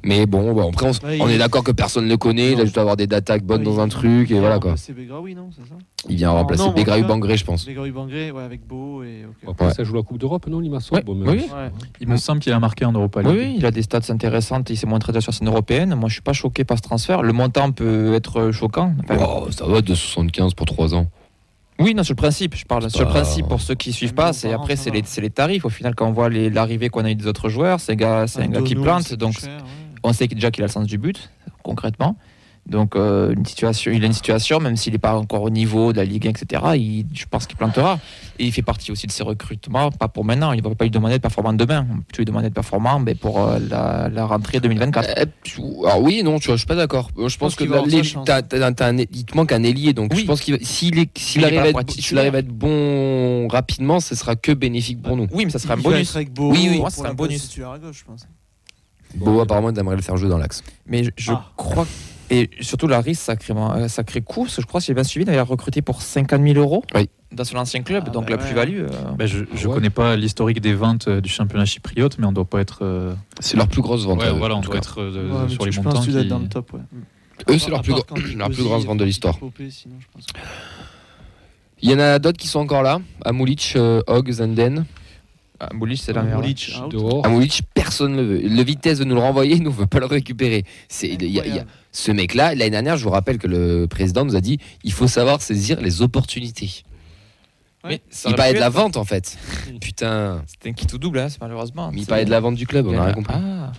Mais bon, bon, après, on, Ouais, est d'accord que personne ne le connaît. Il a juste à avoir des d'attaques bonnes Ouais, dans un truc, et il voilà quoi. remplacé Begraoui, non C'est ça? Il vient remplacer Non, cas- Bangré, je pense. Begraoui Bangré, ouais, avec Beau et. Après, Ouais. ça joue la Coupe d'Europe, non, Limassol Ouais, Bon, mais- oui. Ouais. Il me semble qu'il a marqué en Europa League. Oui, oui, il a des stats intéressantes. Il s'est montré déjà sur scène européenne. Moi, je suis pas choqué par ce transfert. Le montant peut être choquant. Enfin, Oh, ça va, 2,75 pour 3 ans. Oui, non, sur le principe. Je parle sur le pas- principe pour ceux qui suivent Un pas. C'est après, c'est les, c'est les tarifs. Au final, quand on voit les- l'arrivée qu'on a eu des autres joueurs, c'est un gars, c'est un gars qui plante. Donc, plus cher, ouais. on sait déjà qu'il a le sens du but, concrètement. Donc, euh, une situation, il a une situation, même s'il n'est pas encore au niveau de la Ligue 1, etc., il, je pense qu'il plantera. Et il fait partie aussi de ses recrutements, pas pour maintenant. Il ne va pas lui demander de performant demain. On peut lui demander de performant mais pour euh, la, la rentrée 2024. Euh, alors oui, non, tu vois, je suis pas d'accord. Euh, Je pense pense que il te manque un ailier, donc Oui. je pense qu'il s'il arrive, arrive à être bon rapidement, ce sera que bénéfique pour nous. Oui, mais ça serait un Il bonus. avec Beau, Oui, oui, c'est un bonus. titulaire à gauche, je pense. Beau, apparemment, il aimerait le faire jouer dans l'axe. Mais je, je Ah. crois. Et surtout, la risque, sacrément, euh, sacré coup. Parce que je crois, si j'ai bien suivi, il a recruté pour 50 000 euros Oui. dans son ancien club. Ah, donc bah la ouais. plus-value. euh, Ben, je je Ouais. connais pas l'historique des ventes euh, du championnat chypriote, mais on doit pas être. euh, C'est leur plus grosse vente. ouais, à eux, voilà, en on tout doit cas. être euh, Ouais, mais sur les je montants. pense que qui- dans le top, ouais. Eux, c'est leur plus, leur plus grosse vente de l'histoire. Il y en a d'autres qui sont encore là. Amulic, euh, Hogg, Zenden. ah, Moulich, c'est la merde. Moulich, out. Dehors. Amulic, personne ne le veut. Le vitesse de nous le renvoyer, il ne veut pas le récupérer. C'est, il y a- ce mec-là, l'année dernière, je vous rappelle que le président nous a dit il faut savoir saisir les opportunités. Mais Il parlait de la être- vente en fait. Putain, C'était un qui tout double, hein, c'est malheureusement. mais il C'est- parlait de la vente du club, on a rien compris. Ah.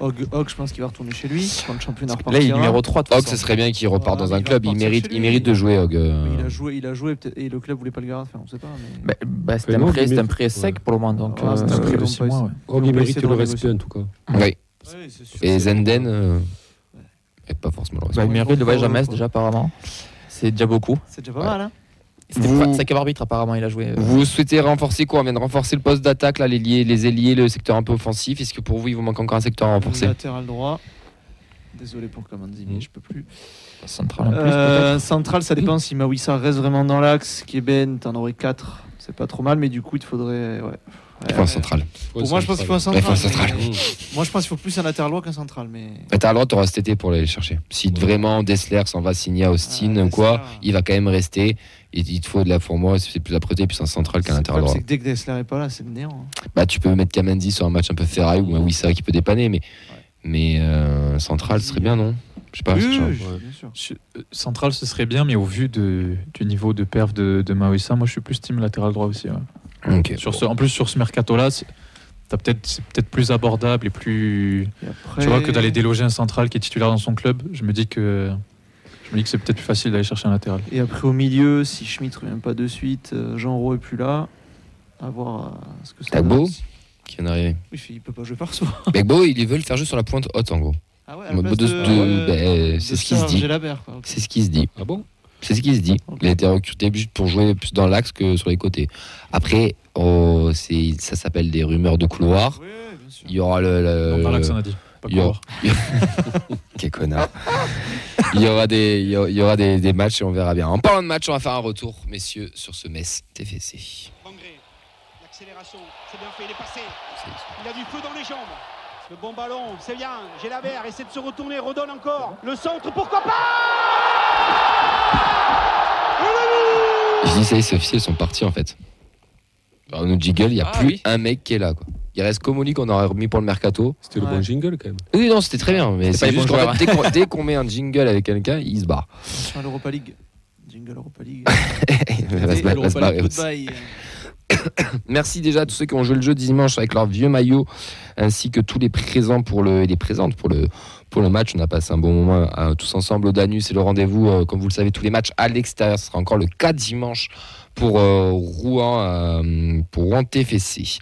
Hogg, Hogg, je pense qu'il va retourner chez lui quand le championnat Là, il est numéro 3 de toute Hogg, façon. ce serait bien qu'il reparte dans un club. Il mérite, il mérite de jouer, Hogg. euh. Il a joué, il a joué et le club voulait pas le garder. Enfin, on sait pas. Mais... Bah, bah, c'était Mais un prêt, un prêt sec ouais. pour le moment. Donc, un euh, prêt de mois, ouais. Oh, il mérite le respect en tout cas. Oui. c'est sûr. Et Zenden, et pas forcément le bah, il mérite le voyage à Metz déjà apparemment. C'est déjà beaucoup. C'est déjà pas Ouais. mal, hein C'était Vous- cinquième arbitre apparemment, il a joué. euh, Vous souhaitez renforcer quoi On vient de renforcer le poste d'attaque, là, les, liés, les ailiers, le secteur un peu offensif. Est-ce que pour vous, il vous manque encore un secteur à renforcer? Latéral droit. Désolé pour Kamandi, mais Mhm. je peux plus. central en plus Euh, central, ça dépend si Mawissa reste vraiment dans l'axe. Qui est Ben, t'en aurais 4. C'est pas trop mal, mais du coup, il te faudrait. Ouais. Il faut un central. Pour moi, je pense qu'il faut un Ouais, il faut central. un central. mais- Moi, je pense qu'il faut plus un latéral droit qu'un central. Mais le droit, t'auras cet été pour aller le chercher. Si vraiment Dessler s'en va signer à Austin Ah, ou quoi, Dessler. il va quand même rester. Il te faut de la pour moi, c'est plus apprêté plus un central qu'un latéral droit. c'est que dès que Dessler est pas là, c'est le néant. hein. Bah, tu peux mettre Kamendi sur un match un peu ferraille ou un Wissa qui peut dépanner, mais, mais euh, central, ce serait bien, non? Je sais pas. Oui, je- oui, bien sûr. Euh, Central, ce serait bien, mais au vu de, du niveau de perf de, de moi je suis plus team latéral droit aussi. Sur ce, en plus, sur ce mercato-là, c'est t'as peut-être- c'est peut-être plus abordable et plus. Et après- Tu vois, que d'aller déloger un central qui est titulaire dans son club, je me dis que, je me dis que c'est peut-être plus facile d'aller chercher un latéral. Et après, au milieu, si Schmitt revient pas de suite, euh, Jean Rowe est plus là. À voir euh, ce que ça Tagbo. Qui vient d'arriver. Oui, il peut pas jouer par soi. Begbo, ils veulent faire jouer sur la pointe haute en gros. Ah ouais, ben, c'est ce qui se dit. C'est ce qui se dit. Ah bon? C'est ce qui se dit. Il a été recruté juste pour jouer plus dans l'axe que sur les côtés. Après, oh, c'est- ça s'appelle des rumeurs de couloir. Oui, bien sûr. Il y aura le. Non, que ça en a dit. Pas il y aura- couloir. Quel connard. il y aura, des, il y aura, des, des matchs et on verra bien. En parlant de match, on va faire un retour, messieurs, sur ce Metz TFC. L'accélération, c'est bien fait, il est passé. Il a du feu dans les jambes. Le bon ballon, c'est bien. Gélabert essaie de se retourner, redonne encore. Le centre, pourquoi pas? Je dis, ça y est, c'est officiel, ils sont partis en fait. Alors, nous, Jiggle, il n'y a Ah plus oui. un mec qui est là. Quoi. Il reste Comoli qu'on aurait remis pour le mercato. C'était le Ouais. bon jingle quand même. Oui, non, c'était très bien. Mais C'était c'est pas les juste bons qu'en joueurs, fait, dès qu'on- dès qu'on met un jingle avec quelqu'un, il se barre. Attention à l'Europa League. Jingle Europa League. il va se, va se barrer aussi. Goodbye. Merci déjà à tous ceux qui ont joué le jeu dimanche avec leur vieux maillot, ainsi que tous les présents pour le, et les présentes pour le, pour le match. On a passé un bon moment euh, tous ensemble au Danus et le rendez-vous, euh, comme vous le savez, tous les matchs à l'extérieur. Ce sera encore le 4 dimanche pour euh, Rouen, pour Rouen TFC.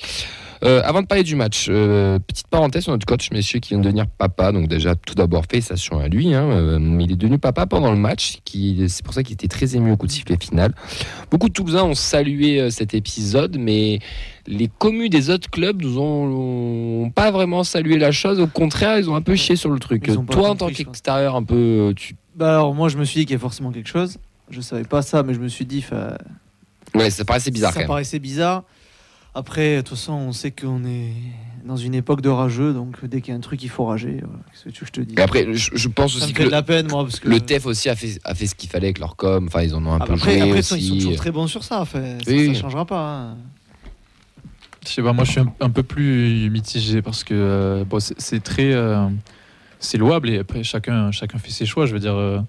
Euh, avant de parler du match, euh, petite parenthèse sur notre coach, messieurs, qui vient de devenir papa. Donc déjà, tout d'abord, félicitations à lui. hein. Euh, il est devenu papa pendant le match. C'est pour ça qu'il était très ému au coup de sifflet final. Beaucoup de Toulousains ont salué euh, cet épisode, mais les communes des autres clubs nous ont, ont pas vraiment salué la chose. Au contraire, ils ont un peu chié sur le truc. Toi, en tant qu'extérieur, un peu, tu... Bah alors, moi, je me suis dit qu'il y a forcément quelque chose. Je savais pas ça, mais je me suis dit. 'fin, ouais, ça paraissait bizarre ça quand même. paraissait bizarre. Après, de toute façon, on sait qu'on est dans une époque de rageux, donc dès qu'il y a un truc, il faut rager. voilà. Qu'est-ce que tu veux que je te dis Et après, je, je pense Ça me fait de la peine, moi, parce que. le TEF aussi a fait, a fait ce qu'il fallait avec leur com. Enfin, ils en ont un Ah, peu après, joué après, aussi. ils sont toujours très bons sur ça. Enfin, ça, Oui, ça oui. changera pas. hein. Je sais pas, moi je suis un, un peu plus mitigé parce que euh, bon, c'est- très. euh, c'est louable et après chacun, chacun fait ses choix. Je veux dire, euh,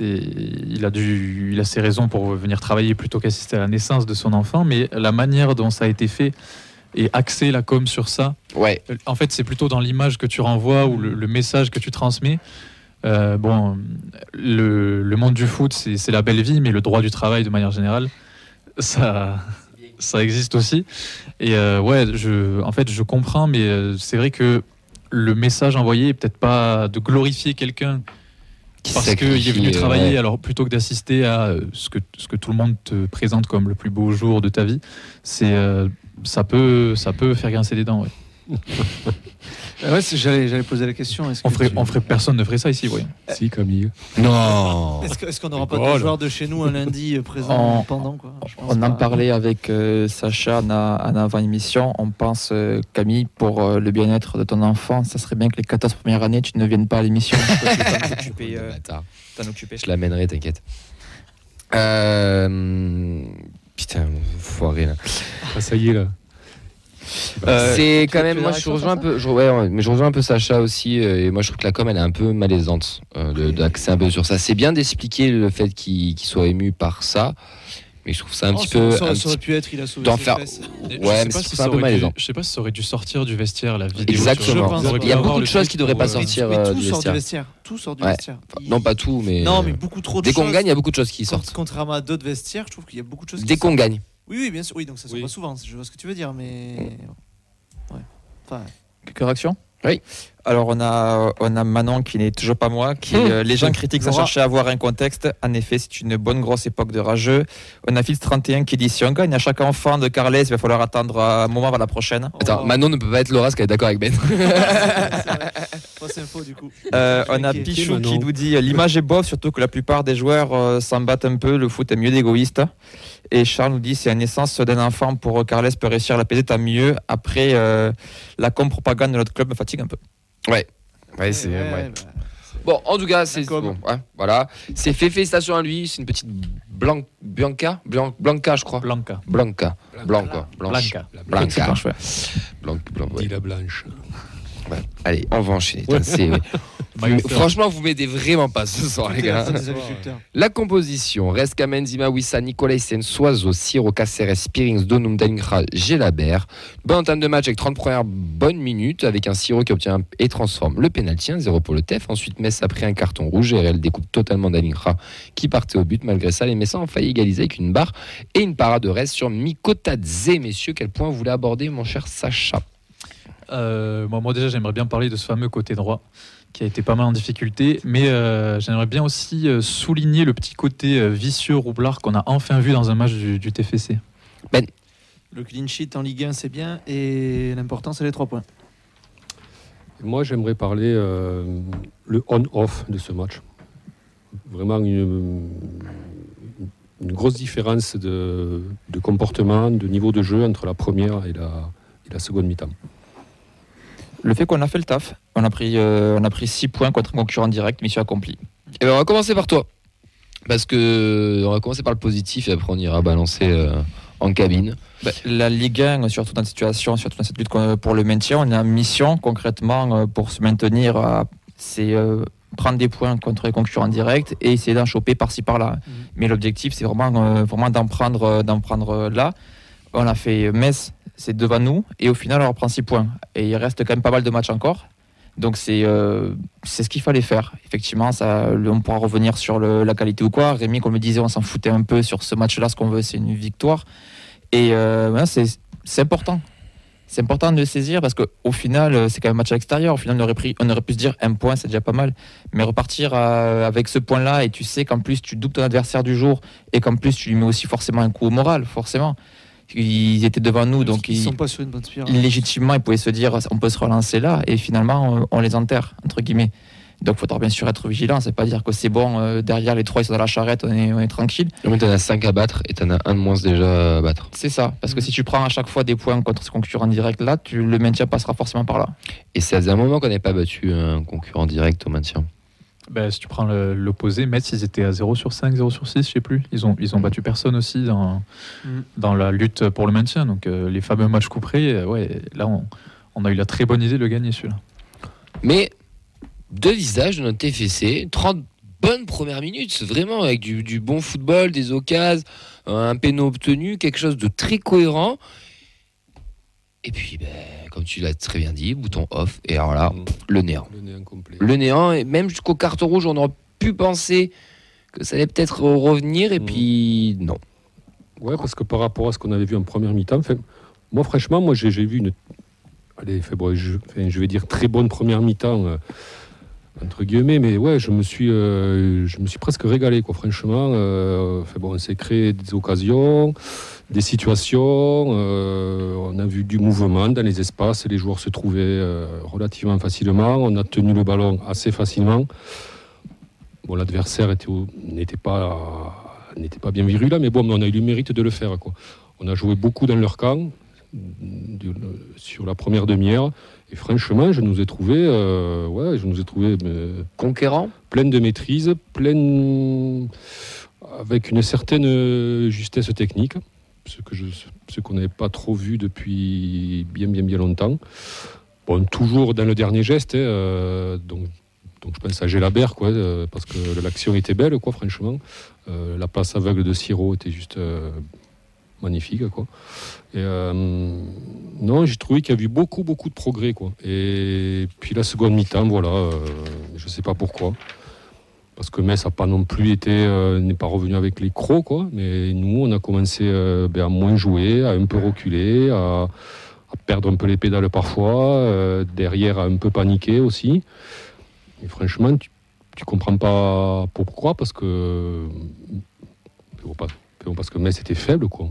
il, a dû, il a ses raisons pour venir travailler plutôt qu'assister à la naissance de son enfant, mais la manière dont ça a été fait et axer la com sur ça, Ouais, en fait, c'est plutôt dans l'image que tu renvoies ou le, le message que tu transmets. Euh, bon, le, le monde du foot, c'est la belle vie, mais le droit du travail, de manière générale, ça, ça existe aussi. Et euh, ouais, je, en fait, je comprends, mais euh, c'est vrai que le message envoyé est peut-être pas de glorifier quelqu'un parce qu'il est venu travailler, ouais. alors plutôt que d'assister à euh, ce que, ce que tout le monde te présente comme le plus beau jour de ta vie, c'est euh, ça peut ça peut faire grincer des dents. ouais. Euh, ouais, j'allais, j'allais poser la question. Est-ce On que ferait, tu- on ferait personne ne ferait ça ici, oui. Si, Camille. Non Est-ce, que- est-ce qu'on n'aura pas de joueurs de chez nous un lundi euh, présent On- pendant quoi Je pense On en pas. parlait avec euh, Sacha en, a- en avant-émission. On pense, euh, Camille, pour euh, le bien-être de ton enfant, ça serait bien que les 14 premières années, tu ne viennes pas à l'émission. Euh, t'en occuper. Je l'amènerai, t'inquiète. Euh... Putain, foiré là. Ah, ça y est là. Euh, c'est quand même, moi je rejoins un peu, je, ouais, mais je rejoins un peu Sacha aussi. euh, et moi je trouve que la com elle est un peu malaisante euh, d'axer un peu sur ça. C'est bien d'expliquer le fait qu'il qu'il soit ému par ça, mais je trouve ça un Oh, petit ça- peu. ça, un ça aurait petit- pu être, il a sauvé d'en ses faire- fesses. Je Ouais, sais mais c'est si un peu malaisant. Je sais pas si ça aurait dû sortir du vestiaire la vidéo. Exactement. Il y a- pas. il y a Avoir beaucoup de choses qui devraient pas sortir. Mais euh, tout du sort vestiaire. du vestiaire. Tout sort du Ouais. vestiaire. Non, pas tout, mais. Non, euh, mais beaucoup trop de Dès qu'on gagne, il y a beaucoup de choses qui sortent. Contrairement à d'autres vestiaires, je trouve qu'il y a beaucoup de choses Dès qu'on gagne. Oui, oui, bien sûr. Oui, donc ça sort Oui. pas souvent. Je vois ce que tu veux dire, mais. Ouais. Enfin, Quelques réactions? Oui. Alors on a, on a Manon qui n'est toujours pas moi, qui Mmh. euh, les gens critiquent sans Laura. chercher à avoir un contexte. En effet, c'est une bonne grosse époque de rageux. On a Fils 31 qui dit si on gagne à chaque enfant de Carles, il va falloir attendre un moment avant la prochaine. Attends, Oh. Manon ne peut pas être Laura, parce qu'elle est d'accord avec Ben. Fausse info du coup. Euh, on a. Pichou qui nous dit euh, l'image est bof, surtout que la plupart des joueurs euh, s'en battent un peu. Le foot est mieux d'égoïste. Et Charles nous dit c'est la naissance d'un enfant pour Carles peut réussir à l'apaiser, tant mieux. Après, euh, la com-propagande de notre club me fatigue un peu. Ouais, c'est. Ouais, ouais. bah, Bon, en tout cas, c'est com. bon, ouais, voilà. C'est fait, félicitations à lui. C'est une petite Blan- Bianca, Blan- Blanca, je crois. Blanca. Blanca, Blanca, Blanche. Blanca. La Blanca. C'est blanche, ouais. Blanc, blanc, ouais. Dit la blanche. Ouais. Allez, on va enchaîner. C'est- Franchement, vous m'aidez vraiment pas ce soir, les gars. La composition reste Kamenzima, Wissa, Nicolaisen, Soiseau, Siro, Caceres, Spearings, Donum, Dalingra, Gelabert. Bonne entame de match avec 30 premières bonnes minutes avec un Siro qui obtient et transforme le pénalty 1-0 pour le TEF. Ensuite, Metz a pris un carton rouge et elle découpe totalement Dalingra qui partait au but. Malgré ça, les Messins ont failli égaliser avec une barre et une parade de reste sur Mikotadze. Messieurs, quel point vous voulez aborder, mon cher Sacha? Euh, moi, moi, déjà, j'aimerais bien parler de ce fameux côté droit qui a été pas mal en difficulté, mais euh, j'aimerais bien aussi euh, souligner le petit côté euh, vicieux roublard qu'on a enfin vu dans un match du, du TFC. Le clean sheet en Ligue 1 c'est bien et l'important c'est les 3 points. Moi, j'aimerais parler euh, le on-off de ce match. Vraiment une, une grosse différence de, de comportement, de niveau de jeu entre la première et la, et la seconde mi-temps. Le fait qu'on a fait le taf, on a pris, euh, on a pris 6 points contre un concurrent direct, mission accomplie. Eh ben, on va commencer par toi. Parce que on va commencer par le positif et après on ira balancer euh, en cabine. Bah, la Ligue 1, surtout dans cette situation, surtout dans cette lutte pour le maintien, on a une mission concrètement euh, pour se maintenir, à- c'est euh, prendre des points contre les concurrents directs et essayer d'en choper par-ci par-là. Mais l'objectif, c'est vraiment, euh, vraiment d'en prendre, euh, d'en prendre là. On a fait Metz, c'est devant nous, et au final, on reprend 6 points. Et il reste quand même pas mal de matchs encore. Donc c'est euh, ce qu'il fallait faire. Effectivement, ça, on pourra revenir sur la qualité ou quoi. Rémi, comme le disait, on s'en foutait un peu sur ce match-là. Ce qu'on veut, c'est une victoire. Et euh, c'est important. C'est important de le saisir parce qu'au final, euh, c'est quand même un match à l'extérieur. Au final, on aurait, on aurait pu se dire un point, c'est déjà pas mal. Mais repartir avec ce point-là et tu sais qu'en plus, tu doubles ton adversaire du jour et qu'en plus, tu lui mets aussi forcément un coup au moral, forcément. Ils étaient devant nous, donc ils ils- sont pas sur une bonne spirale. légitimement, ils pouvaient se dire on peut se relancer là, et finalement, on, on les enterre, entre guillemets. Donc, il faudra bien sûr être vigilant. C'est pas dire que c'est bon, euh, derrière les trois, ils sont dans la charrette, on est, on est tranquille. Moins, t'en as 5 à battre et t'en as un de moins déjà à battre. C'est ça. Parce que Mhm. si tu prends à chaque fois des points contre ce concurrent direct là, tu, le maintien passera forcément par là. Et ça faisait un moment qu'on n'avait pas battu un concurrent direct au maintien. Ben, si tu prends l'opposé, Metz, ils étaient à 0 sur 5, 0 sur 6, je sais plus. Ils ont, ils ont battu personne aussi dans, Mm. dans la lutte pour le maintien. Donc euh, les fameux matchs couperés, euh, ouais, là on, on a eu la très bonne idée de le gagner celui-là. Mais deux visages de notre TFC, 30 bonnes premières minutes, vraiment avec du, du bon football, des occasions, un péno obtenu, quelque chose de très cohérent. Et puis, ben, comme tu l'as très bien dit, bouton off, et alors là, Mm. le néant. Le nez incomplet. Le néant, et même jusqu'au carton rouge, on aurait pu penser que ça allait peut-être revenir, et Mm. puis non. Ouais, parce que par rapport à ce qu'on avait vu en première mi-temps, moi franchement, moi j'ai vu une, allez, bon, je, vais dire très bonne première mi-temps euh, entre guillemets, mais ouais, je me suis, euh, je me suis presque régalé, quoi. Franchement, euh, bon, on s'est créé des occasions, des situations, euh, on a vu du mouvement dans les espaces, les joueurs se trouvaient euh, relativement facilement, on a tenu le ballon assez facilement. Bon, l'adversaire n'était pas n'était pas bien virulent, mais bon, on a eu le mérite de le faire. Quoi. On a joué beaucoup dans leur camp de- sur la première demi-heure, et franchement, je nous ai trouvé, euh, ouais, je nous ai trouvé euh, Conquérant pleine de maîtrise, pleine avec une certaine justesse technique, ce que ce qu'on n'avait pas trop vu depuis bien bien bien longtemps. Bon, toujours dans le dernier geste, hein, euh, donc donc je pense à Gélabert, quoi, euh, parce que l'action était belle, quoi, franchement. Euh, la passe aveugle de Siro était juste magnifique, quoi. Et non, j'ai trouvé qu'il y a eu beaucoup, beaucoup de progrès, quoi. Et puis la seconde mi-temps, voilà, je sais pas pourquoi. Parce que Metz n'a pas non plus été, euh, n'est pas revenu avec les crocs, quoi. Mais nous, on a commencé euh, ben, à moins jouer, à un peu reculer, à, à perdre un peu les pédales parfois, euh, derrière à un peu paniquer aussi. Et franchement, tu, tu comprends pas pourquoi, parce que pas- parce que Metz était faible, quoi.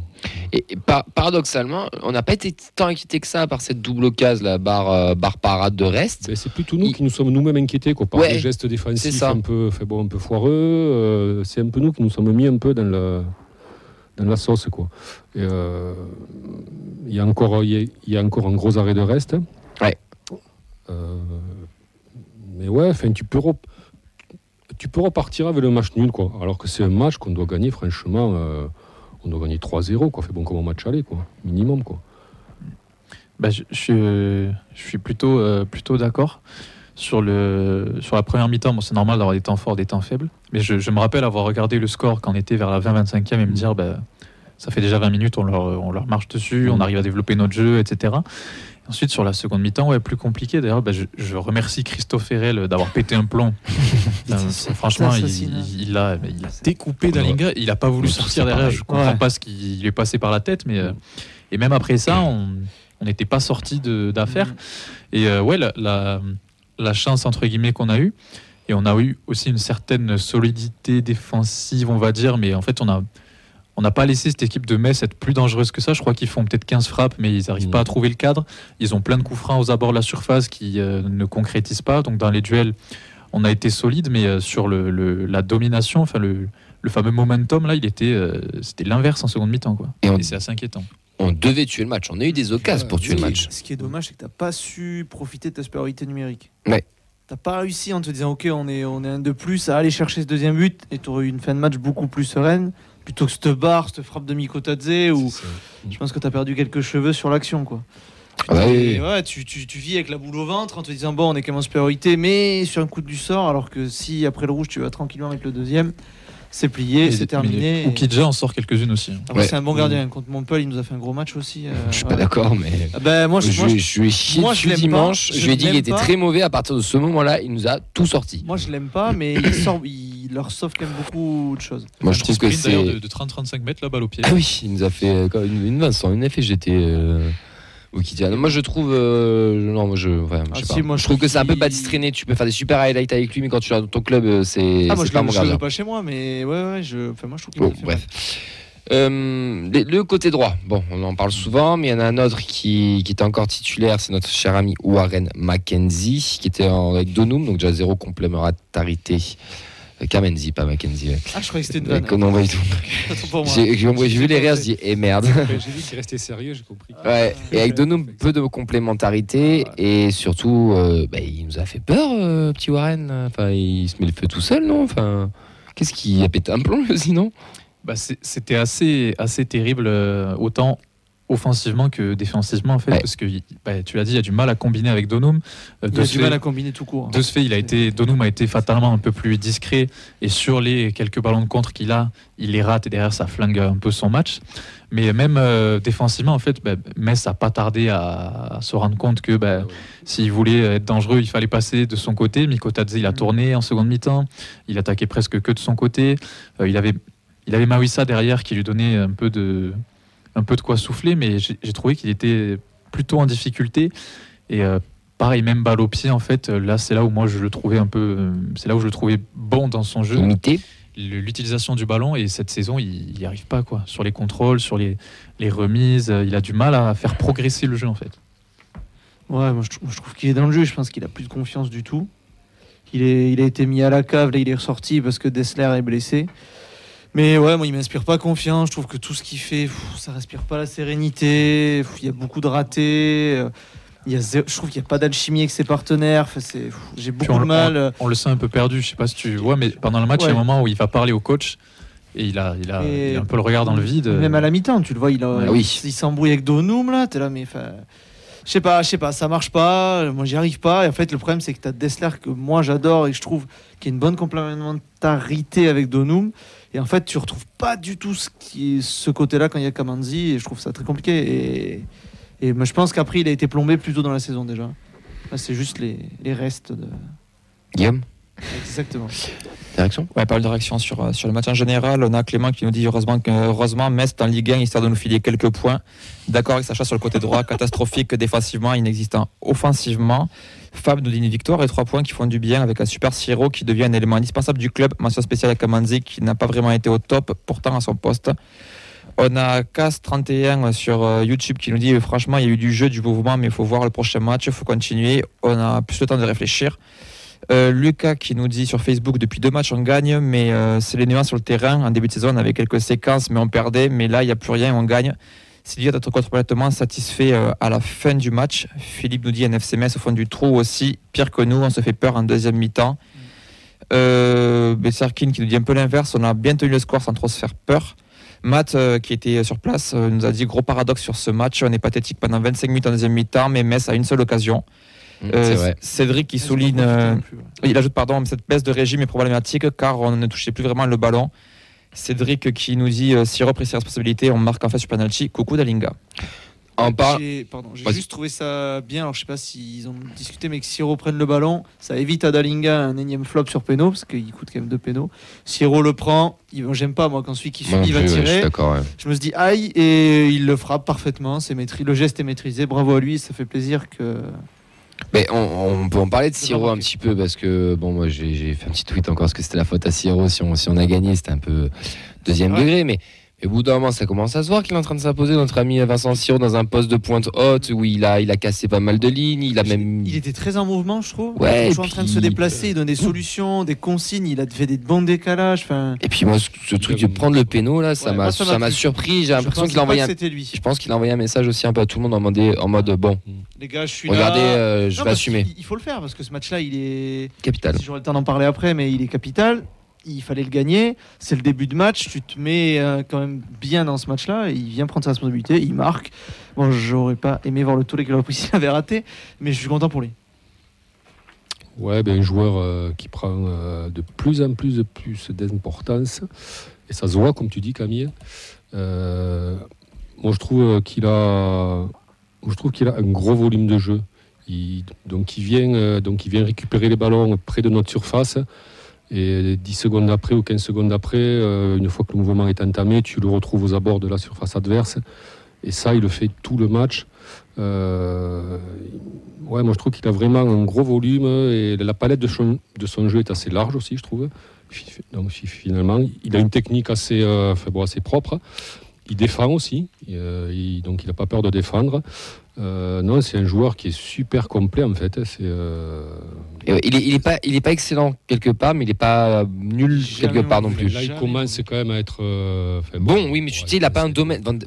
Et, et par- paradoxalement, on n'a pas été tant inquiété que ça par cette double case, la barre, euh, barre parade de reste. Ben, c'est plutôt nous qui nous sommes nous-mêmes inquiétés, quoi, par Ouais, les gestes c'est défensifs ça. un peu, fait bon, un peu foireux. euh, c'est un peu nous qui nous sommes mis un peu dans la, dans la sauce, quoi. Euh, Il y a encore, il y a- il y a encore un gros arrêt de reste. Ouais. Euh, mais ouais, enfin, tu peux, rep- tu peux repartir avec le match nul, quoi. Alors que c'est un match qu'on doit gagner, franchement, euh, on doit gagner 3-0, quoi. Fait bon comme un match aller, quoi. Minimum, quoi. Bah, je, je suis, je suis plutôt, euh, plutôt d'accord. Sur, le, sur la première mi-temps, bon, c'est normal d'avoir des temps forts, des temps faibles. Mais je, je me rappelle avoir regardé le score quand on était vers la 20-25e et me dire bah, ça fait déjà 20 minutes, on leur, on leur marche dessus, on arrive à développer notre jeu, etc. Ensuite, sur la seconde mi-temps, ouais, plus compliqué. D'ailleurs, bah, je, je remercie Christophe Herrel d'avoir pété un plomb. Franchement, il, assassinat. il, il a, il a découpé Dalinga. Il n'a pas voulu sortir derrière. Je comprends Ouais. pas ce qui lui est passé par la tête. Mais, euh, et même après ça, on n'était pas sorti d'affaire. Et euh, ouais, la, la, la chance entre guillemets qu'on a eue, et on a eu aussi une certaine solidité défensive, on va dire, mais en fait, on a on n'a pas laissé cette équipe de Metz être plus dangereuse que ça. Je crois qu'ils font peut-être 15 frappes, mais ils n'arrivent pas à trouver le cadre. Ils ont plein de coups francs aux abords de la surface qui euh, ne concrétisent pas. Donc dans les duels, on a été solide, mais euh, sur le, le- la domination, enfin le, le fameux momentum, là, il était, euh, c'était l'inverse en seconde mi-temps, quoi. Et on- Et c'est assez inquiétant. On devait tuer le match. On a eu des occasions pour tuer le match. Ce qui est dommage, c'est que t'as pas su profiter de ta supériorité numérique. Ouais. T'as pas réussi en te disant, ok, on est, on est un de plus à aller chercher ce deuxième but, et t'aurais eu une fin de match beaucoup plus sereine, plutôt que cette barre, cette frappe de Mikotadze, où je pense que t'as perdu quelques cheveux sur l'action, quoi. Tu, Ah bah oui. ouais, tu, tu- tu vis avec la boule au ventre en te disant, bon, on est quand même en supériorité, mais sur un coup du sort, alors que si après le rouge, tu vas tranquillement avec le deuxième, c'est plié, c'est terminé. Ou Kidja en sort quelques-unes aussi. hein. Ouais. c'est un bon gardien. Contre Montpellier, il nous a fait un gros match aussi. euh, Je suis ouais. pas d'accord, mais. Ah ben, moi, je, moi, je- je lui ai chié moi, je pas. dimanche. Je Je lui ai dit qu'il était très mauvais. À partir de ce moment-là, il nous a tout sorti. Moi, je l'aime pas, mais il, sort, il leur sauve quand même beaucoup de choses. Moi, je trouve que c'est. de, de 30-35 mètres, la balle au pied. Ah oui, il nous a fait euh, quand même une, une Vincent, une effet j'étais euh, Moi je trouve euh, non moi je, ouais, je, Ah sais si, pas. moi, je je trouve que c'est un peu traîné. Tu peux faire des super highlights avec lui, mais quand tu es dans ton club, euh, c'est Ah, moi, je pas mon gardien. pas chez moi, mais ouais, ouais, je, enfin, moi, je trouve qu'il Bon, bref. Euh, le côté droit, bon, on en parle souvent, mais il y en a un autre qui, qui était encore titulaire, c'est notre cher ami Warren Mackenzie, qui était en, avec Donum, donc déjà zéro complémentarité. Kamenzi, pas Mackenzie. ouais. Ah, je croyais que c'était une Euh, vanne. non, pas du tout. Autant pour moi. J'ai vu les rires, je dis, eh merde. J'ai vu qu'il restait sérieux, j'ai compris. Ouais, et avec Donum, peu de complémentarité et surtout, euh, bah, il nous a fait peur, euh, petit Warren. Enfin, il se met le feu tout seul, non? Enfin, qu'est-ce qui a pété un plomb, lui aussi, non Bah, C'était assez, assez terrible, euh, autant offensivement que défensivement, en fait, Ouais. parce que bah, tu l'as dit, il y a du mal à combiner avec Donum. Euh, Il de a ce du fait- mal à combiner tout court. De ce fait, il a été, Donum a été fatalement un peu plus discret et sur les quelques ballons de contre qu'il a, il les rate et derrière ça flingue un peu son match. Mais même euh, défensivement, en fait, bah, Metz a pas tardé à, à se rendre compte que bah, s'il voulait être dangereux, il fallait passer de son côté. Mikotadze, il a Mm. tourné en seconde mi-temps, il attaquait presque que de son côté. Euh, il avait, il avait Mawissa derrière qui lui donnait un peu de, un peu de quoi souffler, mais j'ai trouvé qu'il était plutôt en difficulté et euh, Pareil, même balle au pied, en fait, là, c'est là où moi je le trouvais un peu. euh, C'est là où je le trouvais bon dans son jeu. Limité. L'utilisation du ballon, et cette saison, il n'y arrive pas, quoi. Sur les contrôles, sur les, les remises, euh, il a du mal à faire progresser le jeu, en fait. Ouais, moi je trouve qu'il est dans le jeu. Je pense qu'il a plus de confiance du tout. Il, est, il a été mis à la cave, là il est ressorti parce que Dessler est blessé. Mais ouais, moi il m'inspire pas confiance. Je trouve que tout ce qu'il fait, pff, ça respire pas la sérénité. Pff, Il y a beaucoup de ratés. Il y a zéro- je trouve qu'il n'y a pas d'alchimie avec ses partenaires. Enfin, c'est- pff, J'ai beaucoup on- de mal. On le sent un peu perdu, je sais pas si tu vois, mais pendant le match, il y a un moment où il va parler au coach et il a, il a, Et- il a un peu le regard dans le vide. Même à la mi-temps, tu le vois, il, a- Ah oui. il, il s'embrouille avec Donum là. T'es là, mais enfin, je sais pas, je sais pas, ça marche pas. Moi, j'y arrive pas. Et en fait, le problème, c'est que t'as Dessler que moi j'adore et que je trouve qu'il y a une bonne complémentarité avec Donum. Et en fait, tu retrouves pas du tout ce, côté-là quand il y a Kamanzi. Et je trouve ça très compliqué. Et, moi, je pense qu'après, il a été plombé plus tôt dans la saison déjà. C'est juste les, les restes de. Guillaume? Exactement. Direction? Ouais, pas mal de réactions sur, euh, sur le match en général. On a Clément qui nous dit heureusement, que, heureusement Metz est en Ligue 1 histoire de nous filer quelques points. D'accord avec Sacha sur le côté droit, catastrophique défensivement, inexistant offensivement. Fab nous dit une victoire et trois points qui font du bien avec un super Siro qui devient un élément indispensable du club. Mention spéciale à Kamanzi qui n'a pas vraiment été au top, pourtant à son poste. On a Cas31 sur euh, YouTube qui nous dit franchement il y a eu du jeu, du mouvement, mais il faut voir le prochain match, il faut continuer. On a plus le temps de réfléchir. Euh, Lucas qui nous dit sur Facebook depuis deux matchs on gagne, mais euh, c'est les nuances sur le terrain. En début de saison, on avait quelques séquences, mais on perdait. Mais là, il n'y a plus rien, on gagne. Sylvia d'être complètement satisfait euh, à la fin du match. Philippe nous dit NFC Metz au fond du trou aussi. Pire que nous, on se fait peur en deuxième mi-temps. Euh, qui nous dit un peu l'inverse. On a bien tenu le score sans trop se faire peur. Matt, qui était sur place, nous a dit gros paradoxe sur ce match. On est pathétique pendant 25 minutes en deuxième mi-temps, mais Metz a une seule occasion. Euh. Cédric qui souligne. euh, non plus, ouais. il ajoute, pardon, cette baisse de régime est problématique car on ne touchait plus vraiment le ballon. Cédric qui nous dit euh, si repris ses responsabilités, on marque en fait sur penalty. Coucou Dalinga. En par... Pardon, j'ai juste trouvé ça bien. Alors je sais pas s'ils ont discuté, mais que Siro prenne le ballon, ça évite à Dalinga un énième flop sur péno parce qu'il coûte quand même deux pénaux. Siro le prend, j'aime pas moi quand celui qui subit va ouais, je tirer. ouais. je me suis dit aïe et il le frappe parfaitement. C'est maîtris, le geste est maîtrisé. Bravo à lui, ça fait plaisir que. Mais on, on peut en parler de Siro un petit peu parce que bon moi j'ai j'ai fait un petit tweet encore parce que c'était la faute à Siro si on, si on a gagné c'était un peu deuxième Ouais. degré mais, mais au bout d'un moment ça commence à se voir qu'il est en train de s'imposer notre ami Vincent Siro dans un poste de pointe haute où il a il a cassé pas mal de lignes il a même Il était très en mouvement, je trouve. Ouais, il est et toujours en train de se déplacer, il donne des solutions, des consignes, il a fait des bons décalages. Et puis moi ce, ce truc de prendre le péno là ça Ouais, m'a surpris j'ai l'impression qu'il a envoyé un lui. je pense qu'il a envoyé un message aussi un peu à tout le monde en mode en mode bon Les gars, je suis regardez là. euh, je Non, vais assumer Il faut le faire parce que ce match-là, il est. capital Si j'aurai le temps d'en parler après, mais il est capital. Il fallait le gagner. C'est le début de match. Tu te mets euh, quand même bien dans ce match-là. Il vient prendre sa responsabilité. Il marque. Bon, j'aurais pas aimé voir le tour qu'il avait raté, mais je suis content pour lui. Ouais, ben, un joueur euh, qui prend euh, de plus en plus de plus d'importance. Et ça se voit, comme tu dis, Camille. Moi, je trouve qu'il a, un gros volume de jeu. Donc, il vient récupérer les ballons près de notre surface. Et 10 secondes après ou 15 secondes après, euh, une fois que le mouvement est entamé, tu le retrouves aux abords de la surface adverse. Et ça, il le fait tout le match. Euh, ouais, moi je trouve qu'il a vraiment un gros volume et la palette de son, jeu est assez large aussi, je trouve. Donc fi- finalement, il a une technique assez, euh, propre. Il défend aussi, donc il n'a pas peur de défendre. Euh, non, c'est un joueur qui est super complet en fait. C'est euh, il est il est pas il est pas excellent quelque part mais il est pas euh, nul quelque part non plus là, il commence quand même à être. euh, enfin, Bon, oui, mais tu ouais, sais, il a pas un domaine. Van,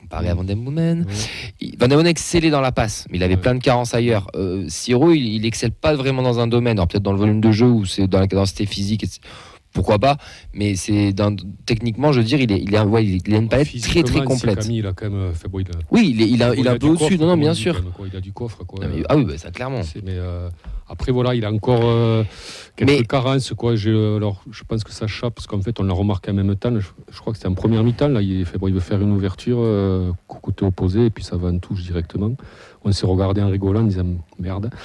comparé à Van Den Boomen, Ouais. Van Den Boomen excellait dans la passe, mais il avait Ouais. plein de carences ailleurs. Euh, Siro, il, il excelle pas vraiment dans un domaine. Alors peut-être dans le volume de jeu ou c'est dans la capacité physique. et c'est- Pourquoi pas Mais c'est techniquement, je veux dire, il, est, il, est, ouais, il a une palette très très complète. c'est Camille, il a quand même. euh, enfin, bon, il a- Oui, il est, il a, il est un peu au-dessus. Non, non, bien sûr. quand même, quoi. Il a du coffre. Quoi. Non, mais- ah oui, bah, ça clairement. C'est- Mais euh, après, voilà, il a encore euh, quelques Mais- carences. Quoi. Euh, alors, je pense que ça chape, parce qu'en fait, on l'a remarqué en même temps. Je, je crois que c'était en première mi-temps. Là, il, fait, bon, il veut faire une ouverture euh, côté opposé, et puis ça va en touche directement. On s'est regardé en rigolant, en disant merde.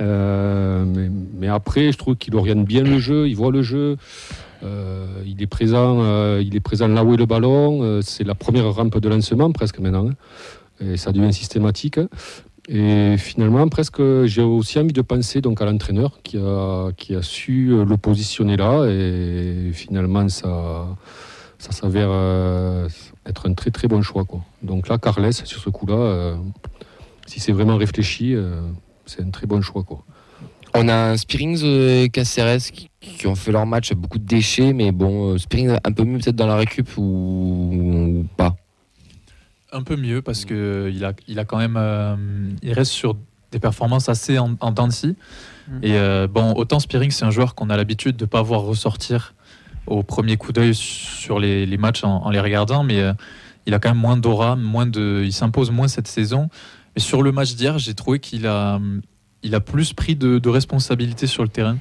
Euh, mais, après, je trouve qu'il oriente bien le jeu, il voit le jeu. Euh, il est présent, euh, il est présent là où est le ballon. C'est la première rampe de lancement presque maintenant. hein. Et ça devient systématique. Et finalement, presque, j'ai aussi envie de penser donc à l'entraîneur qui a, qui a su le positionner là. Et finalement, ça, ça s'avère être un très très bon choix. Donc là, Carles, sur ce coup-là, si c'est vraiment réfléchi, euh, c'est un très bon choix. Quoi. On a un Spearings euh, et Caceres qui, qui ont fait leur match, beaucoup de déchets, mais bon, euh, Spearings un peu mieux peut-être dans la récup ou, ou pas? Un peu mieux parce que il a, il a quand même, euh, il reste sur des performances assez en, en dents de scie. Mm. Et euh, bon, autant Spearing, c'est un joueur qu'on a l'habitude de pas voir ressortir au premier coup d'œil sur les, les matchs en, en les regardant, mais euh, il a quand même moins d'aura, moins de, il s'impose moins cette saison. Mais sur le match d'hier, j'ai trouvé qu'il a, il a plus pris de, responsabilités sur le terrain.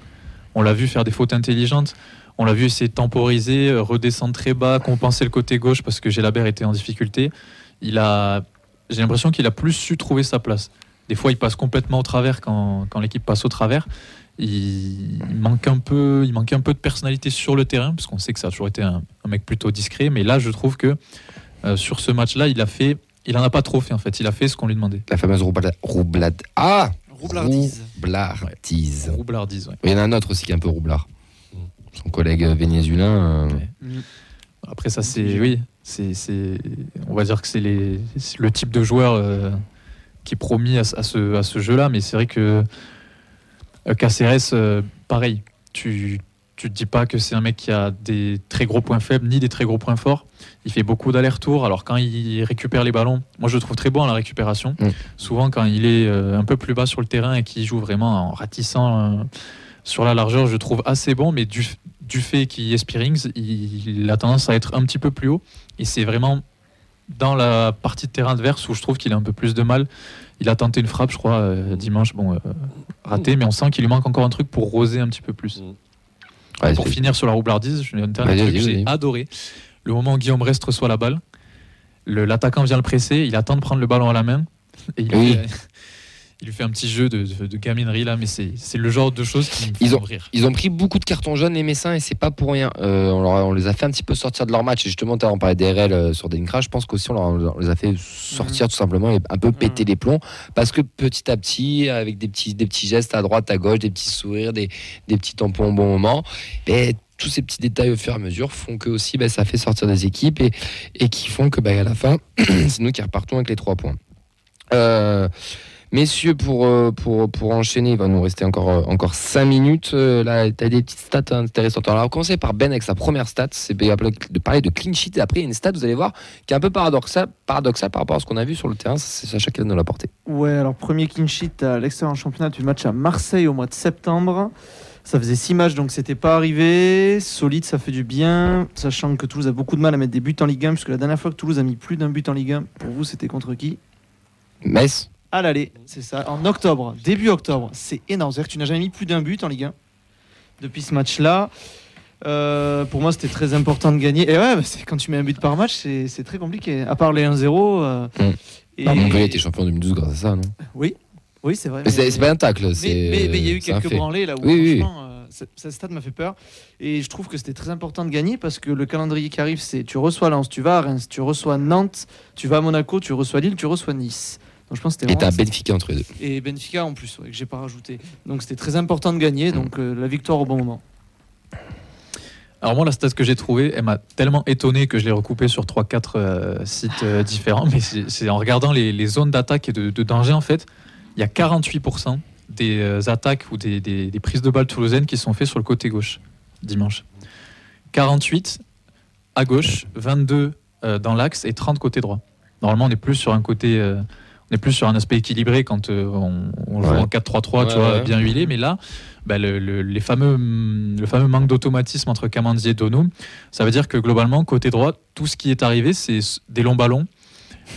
On l'a vu faire des fautes intelligentes. On l'a vu essayer de temporiser, euh, redescendre très bas, compenser le côté gauche parce que Gélabert était en difficulté. Il a, j'ai l'impression qu'il a plus su trouver sa place. Des fois, il passe complètement au travers quand, quand l'équipe passe au travers. il manque un peu, il manquait un peu de personnalité sur le terrain, parce qu'on sait que ça a toujours été un, un mec plutôt discret. Mais là, je trouve que euh, sur ce match-là, il a fait, il en a pas trop fait en fait. Il a fait ce qu'on lui demandait. La fameuse roublade. roublade. Ah Roublardise. Roublardise. Roublardise, ouais. Il y en a un autre aussi qui est un peu roublard. Son collègue euh, vénézuélin. euh, Ouais. Après ça, c'est oui, c'est, c'est, on va dire que c'est, les, le type de joueur euh, qui est promis à, ce- à ce, à ce jeu-là. Mais c'est vrai que Caceres, euh, pareil, tu tu te dis pas que c'est un mec qui a des très gros points faibles ni des très gros points forts. Il fait beaucoup d'allers-retours. Alors quand il récupère les ballons, moi je le trouve très bon à la récupération. Mm. Souvent quand il est euh, un peu plus bas sur le terrain et qu'il joue vraiment en ratissant euh, sur la largeur, je le trouve assez bon. Mais du, du fait qu'il est Spearings, il, il a tendance à être un petit peu plus haut. Et c'est vraiment dans la partie de terrain adverse où je trouve qu'il a un peu plus de mal. Il a tenté une frappe, je crois, euh, dimanche, bon, euh, raté, mais on sent qu'il lui manque encore un truc pour roser un petit peu plus. Ouais, pour finir sur la roublardise, je vais un dernier Vas-y, truc que vas-y, j'ai adoré. Le moment où Guillaume Rest reçoit la balle, le- l'attaquant vient le presser, il attend de prendre le ballon à la main, et il, Oui. fait, il lui fait un petit jeu de, de- de gaminerie là, mais c'est le genre de choses qui me Ils font ont- rire. Ils ont pris beaucoup de cartons jaunes, les Messins, et c'est pas pour rien. Euh, on, leur a- on les a fait un petit peu sortir de leur match. Et justement, l'heure, on parlait d'RL euh, sur Denkra. Je pense qu'aussi, on, les a fait sortir tout simplement et un peu péter les plombs. Parce que petit à petit, avec des petits, des petits gestes à droite, à gauche, des petits sourires, des, des petits tampons au bon moment, et tous ces petits détails au fur et à mesure font que aussi, bah, ça fait sortir des équipes et, et qui font que bah, à la fin, c'est nous qui repartons avec les trois points. Euh, Messieurs, pour, euh, pour, pour enchaîner, il va nous rester encore, euh, encore 5 minutes. Euh, là, tu as des petites stats intéressantes. Alors, on va commencer par Ben avec sa première stat. C'est de parler de clean sheet. Et après, il y a une stat, vous allez voir, qui est un peu paradoxale, paradoxale par rapport à ce qu'on a vu sur le terrain. C'est Sacha qui va nous l'apporter. Ouais, alors premier clean sheet à l'extérieur en championnat du match à Marseille au mois de septembre. Ça faisait six matchs, donc c'était pas arrivé. Solide, ça fait du bien, sachant que Toulouse a beaucoup de mal à mettre des buts en Ligue 1, puisque la dernière fois que Toulouse a mis plus d'un but en Ligue 1, pour vous, c'était contre qui? Metz À l'aller, c'est ça, en octobre, début octobre. C'est énorme, c'est-à-dire que tu n'as jamais mis plus d'un but en Ligue 1 depuis ce match-là. Euh, pour moi, c'était très important de gagner. Et ouais, bah, quand tu mets un but par match, c'est très compliqué. À part les 1-0. euh, Mm. et- Montpellier était champion en 2012 grâce à ça, non? Oui, oui, c'est vrai. Mais c'est pas un tacle. Mais- il y a eu quelques fait. branlées là où Oui, oui, franchement, euh, ce- ce stade m'a fait peur. Et je trouve que c'était très important de gagner parce que le calendrier qui arrive, c'est tu reçois Lens, tu vas à Reims, tu reçois Nantes, tu vas à Monaco, tu reçois Lille, tu reçois Nice. Donc je pense que c'était Et t'as Benfica entre les deux. et Benfica en plus, ouais, que j'ai pas rajouté. Donc c'était très important de gagner, donc euh, la victoire au bon moment. Alors moi, la stat que j'ai trouvée, elle m'a tellement étonné que je l'ai recoupée sur 3-4 euh, sites euh, différents. Mais c'est c'est en regardant les, les zones d'attaque et de, de danger, en fait, il y a 48% des euh, attaques ou des, des- des prises de balles toulousaines qui sont faites sur le côté gauche dimanche. 48 à gauche, 22 euh, dans l'axe et 30 côté droit. Normalement, on est plus sur un côté, euh, on est plus sur un aspect équilibré quand euh, on, on joue Ouais. en 4-3-3, tu vois, ouais. bien huilé. Mais là, bah, le, le- les fameux, le fameux manque d'automatisme entre Kamandzi et Donou, ça veut dire que globalement, côté droit, tout ce qui est arrivé, c'est des longs ballons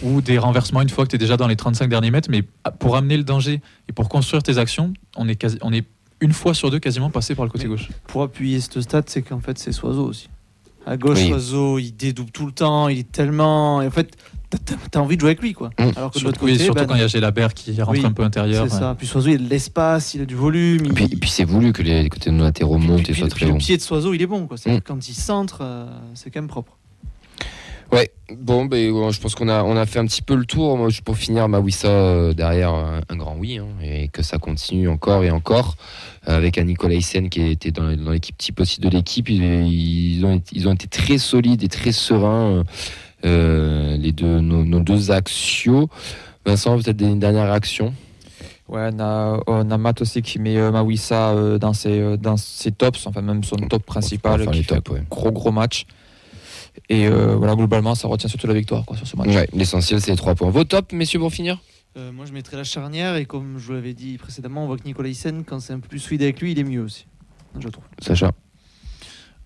ou des renversements une fois que tu es déjà dans les 35 derniers mètres. Mais pour amener le danger et pour construire tes actions, on est, quasi- on est une fois sur deux quasiment passé par le côté Mais- gauche. Pour appuyer ce stade, c'est qu'en fait c'est Soiseau aussi. À gauche, Oui. Soiseau, il dédouble tout le temps, il est tellement. Et en fait, t'as- envie de jouer avec lui quoi. Mm. Alors que de l'autre Surtout, oui, côté, surtout ben, quand il y a Gélabert qui rentre Oui, un peu intérieur. c'est ouais. ça. Puis Soiseau, il a de l'espace, il a du volume. Et puis, c'est voulu que les côtés de nos latéraux montent puis- et soient très le hauts. pied de Soiseau, il est bon. Quoi. C'est-à-dire Mm. que Quand il centre, euh, c'est quand même propre. Ouais, bon, ben, ouais, je pense qu'on a, on a fait un petit peu le tour. Moi, pour finir, Mawissa euh, derrière un, un grand oui, hein, et que ça continue encore et encore. euh, avec un Nicolas Hyssen qui était dans, dans l'équipe type aussi de l'équipe. Ils, ils ont, été- ils ont été très solides et très sereins, euh, les deux, nos, nos deux axios. Vincent, peut-être une dernière réaction Ouais, on a, on a Matt aussi qui met euh, Mawissa euh, dans, ses, euh, dans ses tops, enfin même son top principal, Enfin, qui les fait tops, ouais. un gros gros match. Et euh, voilà, globalement, ça retient surtout la victoire quoi, sur ce match. Ouais, L'essentiel, c'est les trois points. Vos tops, messieurs, pour finir? Euh, moi, je mettrais la charnière. Et comme je vous l'avais dit précédemment, on voit que Nicolas Hyssen, quand c'est un peu plus fluide avec lui, il est mieux aussi. Je trouve. Sacha?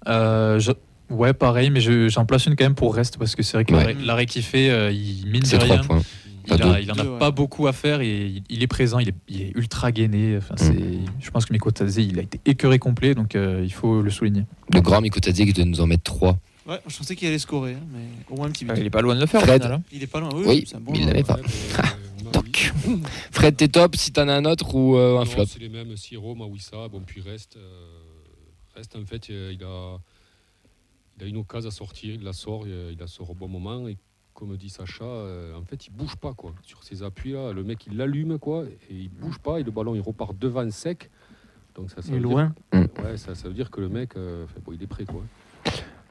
Euh, je- Ouais, pareil, mais je- j'en place une quand même pour reste parce que c'est vrai que Ouais. l'arrêt- qu'il fait, euh, il mine de rien. points. Il, a, il en a Deux, ouais. pas beaucoup à faire et il, il est présent, il est, il est ultra gainé. Enfin, Mm. c'est- Je pense que Miko Tadze, il a été écœuré complet, donc euh, il faut le souligner. Le grand Mikotadze qui doit nous en mettre trois. Ouais, je pensais qu'il allait scorer, hein, mais au moins un petit but. Euh, il est pas loin de le faire Fred. final. hein. Il est pas loin. Oui, Oui, bon mais il l'avait pas. Euh, Toc. Fred, t'es top si t'en as un autre ou euh, un Non, flop C'est les mêmes, Siro, Mawissa, bon, puis reste. euh, reste, en fait, euh, il a, il a une occasion à sortir, il la sort, il il la sort au bon moment. Et comme dit Sacha, euh, en fait, il bouge pas, quoi. Sur ses appuis-là, le mec, il l'allume, quoi, et il bouge pas, et le ballon, il repart devant sec. Donc, ça, ça Et loin. Dire, ouais, ça, ça veut dire que le mec, euh, bon, il est prêt, quoi.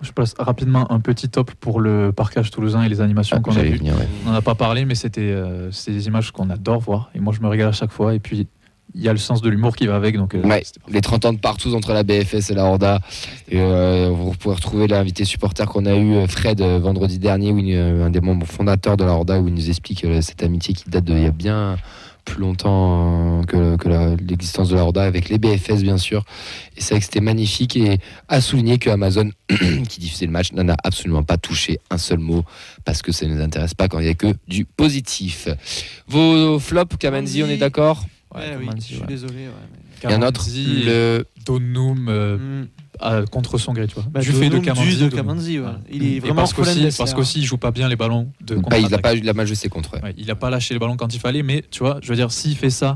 Je passe rapidement un petit top pour le parcage toulousain et les animations qu'on a vues. ouais. On n'en a pas parlé, mais c'était euh, c'est des images qu'on adore voir. Et moi, je me régale à chaque fois. Et puis, il y a le sens de l'humour qui va avec. Donc, euh, Ouais, les 30 ans de partout entre la BFS et la Horda. Et, euh, vous pouvez retrouver l'invité supporter qu'on a eu, euh, Fred, vendredi dernier, où il- un des membres fondateurs de la Horda, où il nous explique euh, cette amitié qui date d'il y a bien plus longtemps que, que l'existence de la Horda, avec les BFS bien sûr. Et c'est vrai que c'était magnifique et à souligner que Amazon, qui diffusait le match, n'en a absolument pas touché un seul mot, parce que ça ne nous intéresse pas quand il n'y a que du positif. Vos flops, Kamanzi, on est d'accord? Ouais, Ouais, oui, comment je suis ouais. désolé. ouais, Il y en a un autre, le Donum euh, mais- Mm. à- contre son gré, tu vois. Bah, du fait de Donum, Kamanzi. du de Donum. Kamanzi, ouais. Voilà. Il est vraiment parce qu'aussi, parce qu'aussi, il joue pas bien les ballons de Bah, il n'a contre-attaque. pas eu la mal joué ses contre. ouais. Ouais, il n'a pas lâché les ballons quand il fallait, mais tu vois, je veux dire, s'il fait ça,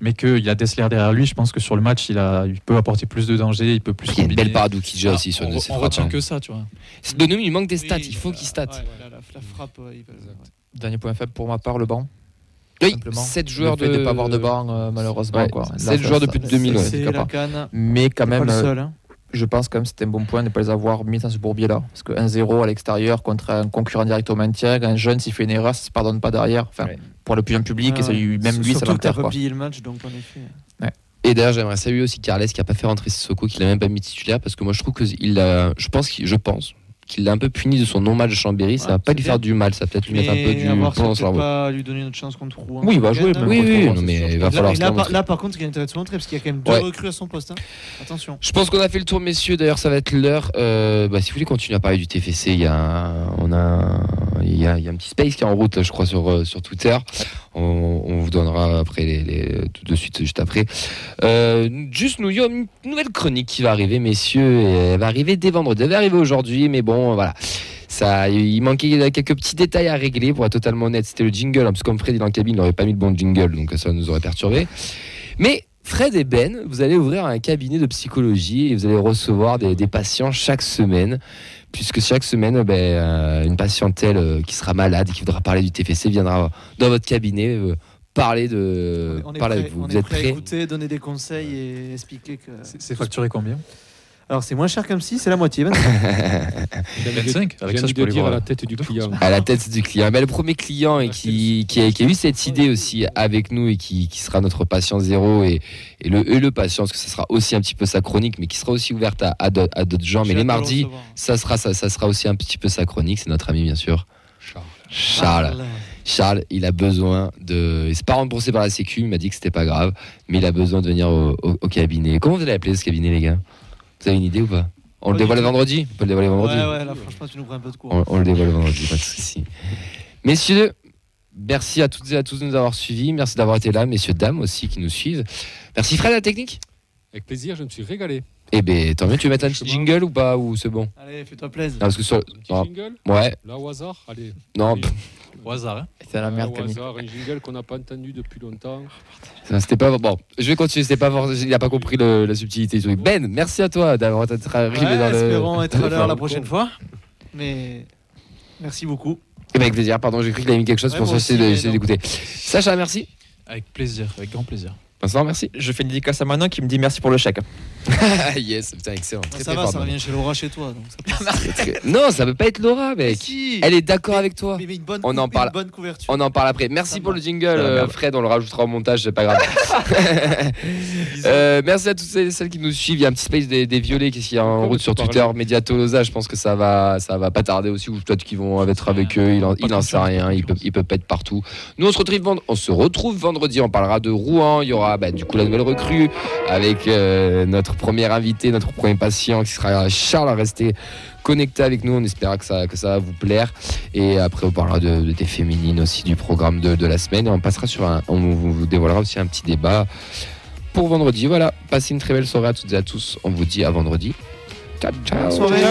mais qu'il a Dessler derrière lui, je pense que sur le match, il, a, il peut apporter plus de danger, il peut plus Il y a une belle parade d'Oukidja Ah, aussi sur on, ses on frappes. retient que ça, tu vois. Donum, il manque des stats, Oui, il faut qu'il stat. la, la- la frappe, il. Dernier point faible pour ma part, le banc. Oui, simplement. 7 joueurs de de pas avoir de banc, euh, malheureusement. Ouais, quoi. Là, sept ça- joueurs ça- depuis ça- 2000, ouais. c'est la canne. Mais quand Pas même, le seul. hein. je pense quand même que c'était un bon point de ne pas les avoir mis dans ce bourbier-là. Parce que 1-0 à l'extérieur contre un concurrent direct au maintien, un jeune, s'il fait une erreur, ça ne se pardonne pas derrière. Enfin, Ouais. Pour le plus public, et ça, Ouais. lui- même lui, ça Surtout que l'enterre. plié le match, donc en effet. Et d'ailleurs, j'aimerais saluer aussi Carles qui a pas fait rentrer Sissoko, qui l'a même pas mis titulaire, parce que moi je trouve que il a, je pense qu'il, je pense qu'il l'a un peu puni de son non-match de Chambéry. Ça Ouais, va pas lui faire du mal, ça va peut-être lui mettre un peu du plomb dans peut cerveau. pas lui donner notre chance contre Rouen. Oui, il va jouer, Oui, hein. oui, non, c'est mais il va Là, falloir là, par, montrer. là, par contre, il y a intérêt de se montrer parce qu'il y a quand même deux Ouais. recrues à son poste. hein. Attention. Je pense qu'on a fait le tour, messieurs. D'ailleurs, ça va être l'heure. Euh, bah, si vous voulez continuer à parler du TFC, il y a, un- on a, il y a, il y a un petit space qui est en route, là, je crois, sur, euh, sur Twitter. On, vous donnera après tout de suite, juste après. Euh, juste, nous, il y a une nouvelle chronique qui va arriver, messieurs. Elle va arriver dès vendredi. Elle va arriver aujourd'hui, mais bon, voilà. Ça, il manquait quelques petits détails à régler pour être totalement honnête. C'était le jingle, hein, parce que comme Fred est dans la cabine, il n'aurait pas mis le bon jingle, donc ça nous aurait perturbé. Mais Fred et Ben, vous allez ouvrir un cabinet de psychologie et vous allez recevoir des patients chaque semaine. Puisque chaque semaine, ben, euh, une patientèle euh, qui sera malade et qui voudra parler du TFC viendra dans votre cabinet euh, parler, de, on est parler prêt, avec vous. on vous est êtes prêt à écouter, donner des conseils et expliquer que. C'est c'est facturé combien? Alors, c'est moins cher comme si, c'est la moitié. 25. J'ai envie de- 25 Avec ça, je peux dire à la tête du client. à la tête du client. Le premier client et qui, qui, a, qui a eu cette idée aussi avec nous et qui, qui sera notre patient zéro et, et, le, et le patient, parce que ce sera aussi un petit peu sa chronique, mais qui sera aussi ouverte à, à d'autres gens. Mais les mardis, ça sera, ça, ça sera aussi un petit peu sa chronique. C'est notre ami, bien sûr. Charles. Charles. Il a besoin de. Il s'est pas remboursé par la Sécu, il m'a dit que c'était pas grave, mais il a besoin de venir au, au- au cabinet. Comment vous allez appeler ce cabinet, les gars? Vous avez une idée ou pas? On le dévoile vendredi? On peut le dévoiler vendredi Ouais, ouais, là, franchement, tu nous prends un peu de cours. on, on le dévoile vendredi, pas de souci. Messieurs, merci à toutes et à tous de nous avoir suivis. Merci d'avoir été là, messieurs, dames aussi qui nous suivent. Merci Fred, la technique? Avec plaisir, je me suis régalé. Eh ben, tant mieux, tu veux mettre un petit jingle ou pas Ou c'est bon? Allez, fais-toi plaisir. Non, parce que sur. Un petit non, jingle? Ouais, Là au hasard Allez. non, Allez. Au hasard, hein C'est la merde, Là, au Camille. hasard, un jingle qu'on n'a pas entendu depuis longtemps. Ça, C'était pas bon. Je vais continuer. C'était pas fort- Il a pas compris le- la subtilité. du truc. Ben, merci à toi d'avoir d'être arrivé Ouais, dans le. espérons être à l'heure la prochaine fois. Mais merci beaucoup. Eh ben, avec plaisir. Pardon, j'ai cru qu'il avait mis quelque chose Ouais, pour ça. J'essaie d'écouter. Sacha, merci. Avec plaisir, avec grand plaisir. Vincent, merci. Je fais une dédicace à Manon qui me dit merci pour le chèque. yes, putain, excellent. Très, ça très va, fort, ça Manon. revient chez Laura chez toi. Donc ça Non, ça peut pas être Laura, Mais mec. si. Elle est d'accord avec toi. Mais- mais une bonne On en une parle- bonne couverture. On en parle après. Merci Ça pour va. le jingle, euh. Fred. On le rajoutera au montage, c'est pas grave. Euh, merci à toutes celles, celles qui nous suivent. Il y a un petit space des, des violets qui est en route sur Twitter. Média Tolosa, je pense que ça va, ça va pas tarder aussi. Ou peut-être qu'ils vont être avec eux. Il en, Pas il en de sait rien. Il peut, il peut pas être partout. Nous, on se retrouve, vend- on se retrouve vendredi. On parlera de Rouen. Il y aura bah, du coup la nouvelle recrue avec euh, notre premier invité, notre premier patient qui sera Charles. Restez connectés avec nous. On espère que ça, que ça va vous plaire. Et après, on parlera de, de- des féminines aussi du programme de, de la semaine. Et on passera sur un. On vous dévoilera aussi un petit débat pour vendredi. Voilà. Passez une très belle soirée à toutes et à tous. On vous dit à vendredi. Ciao, ciao. Bonne soirée.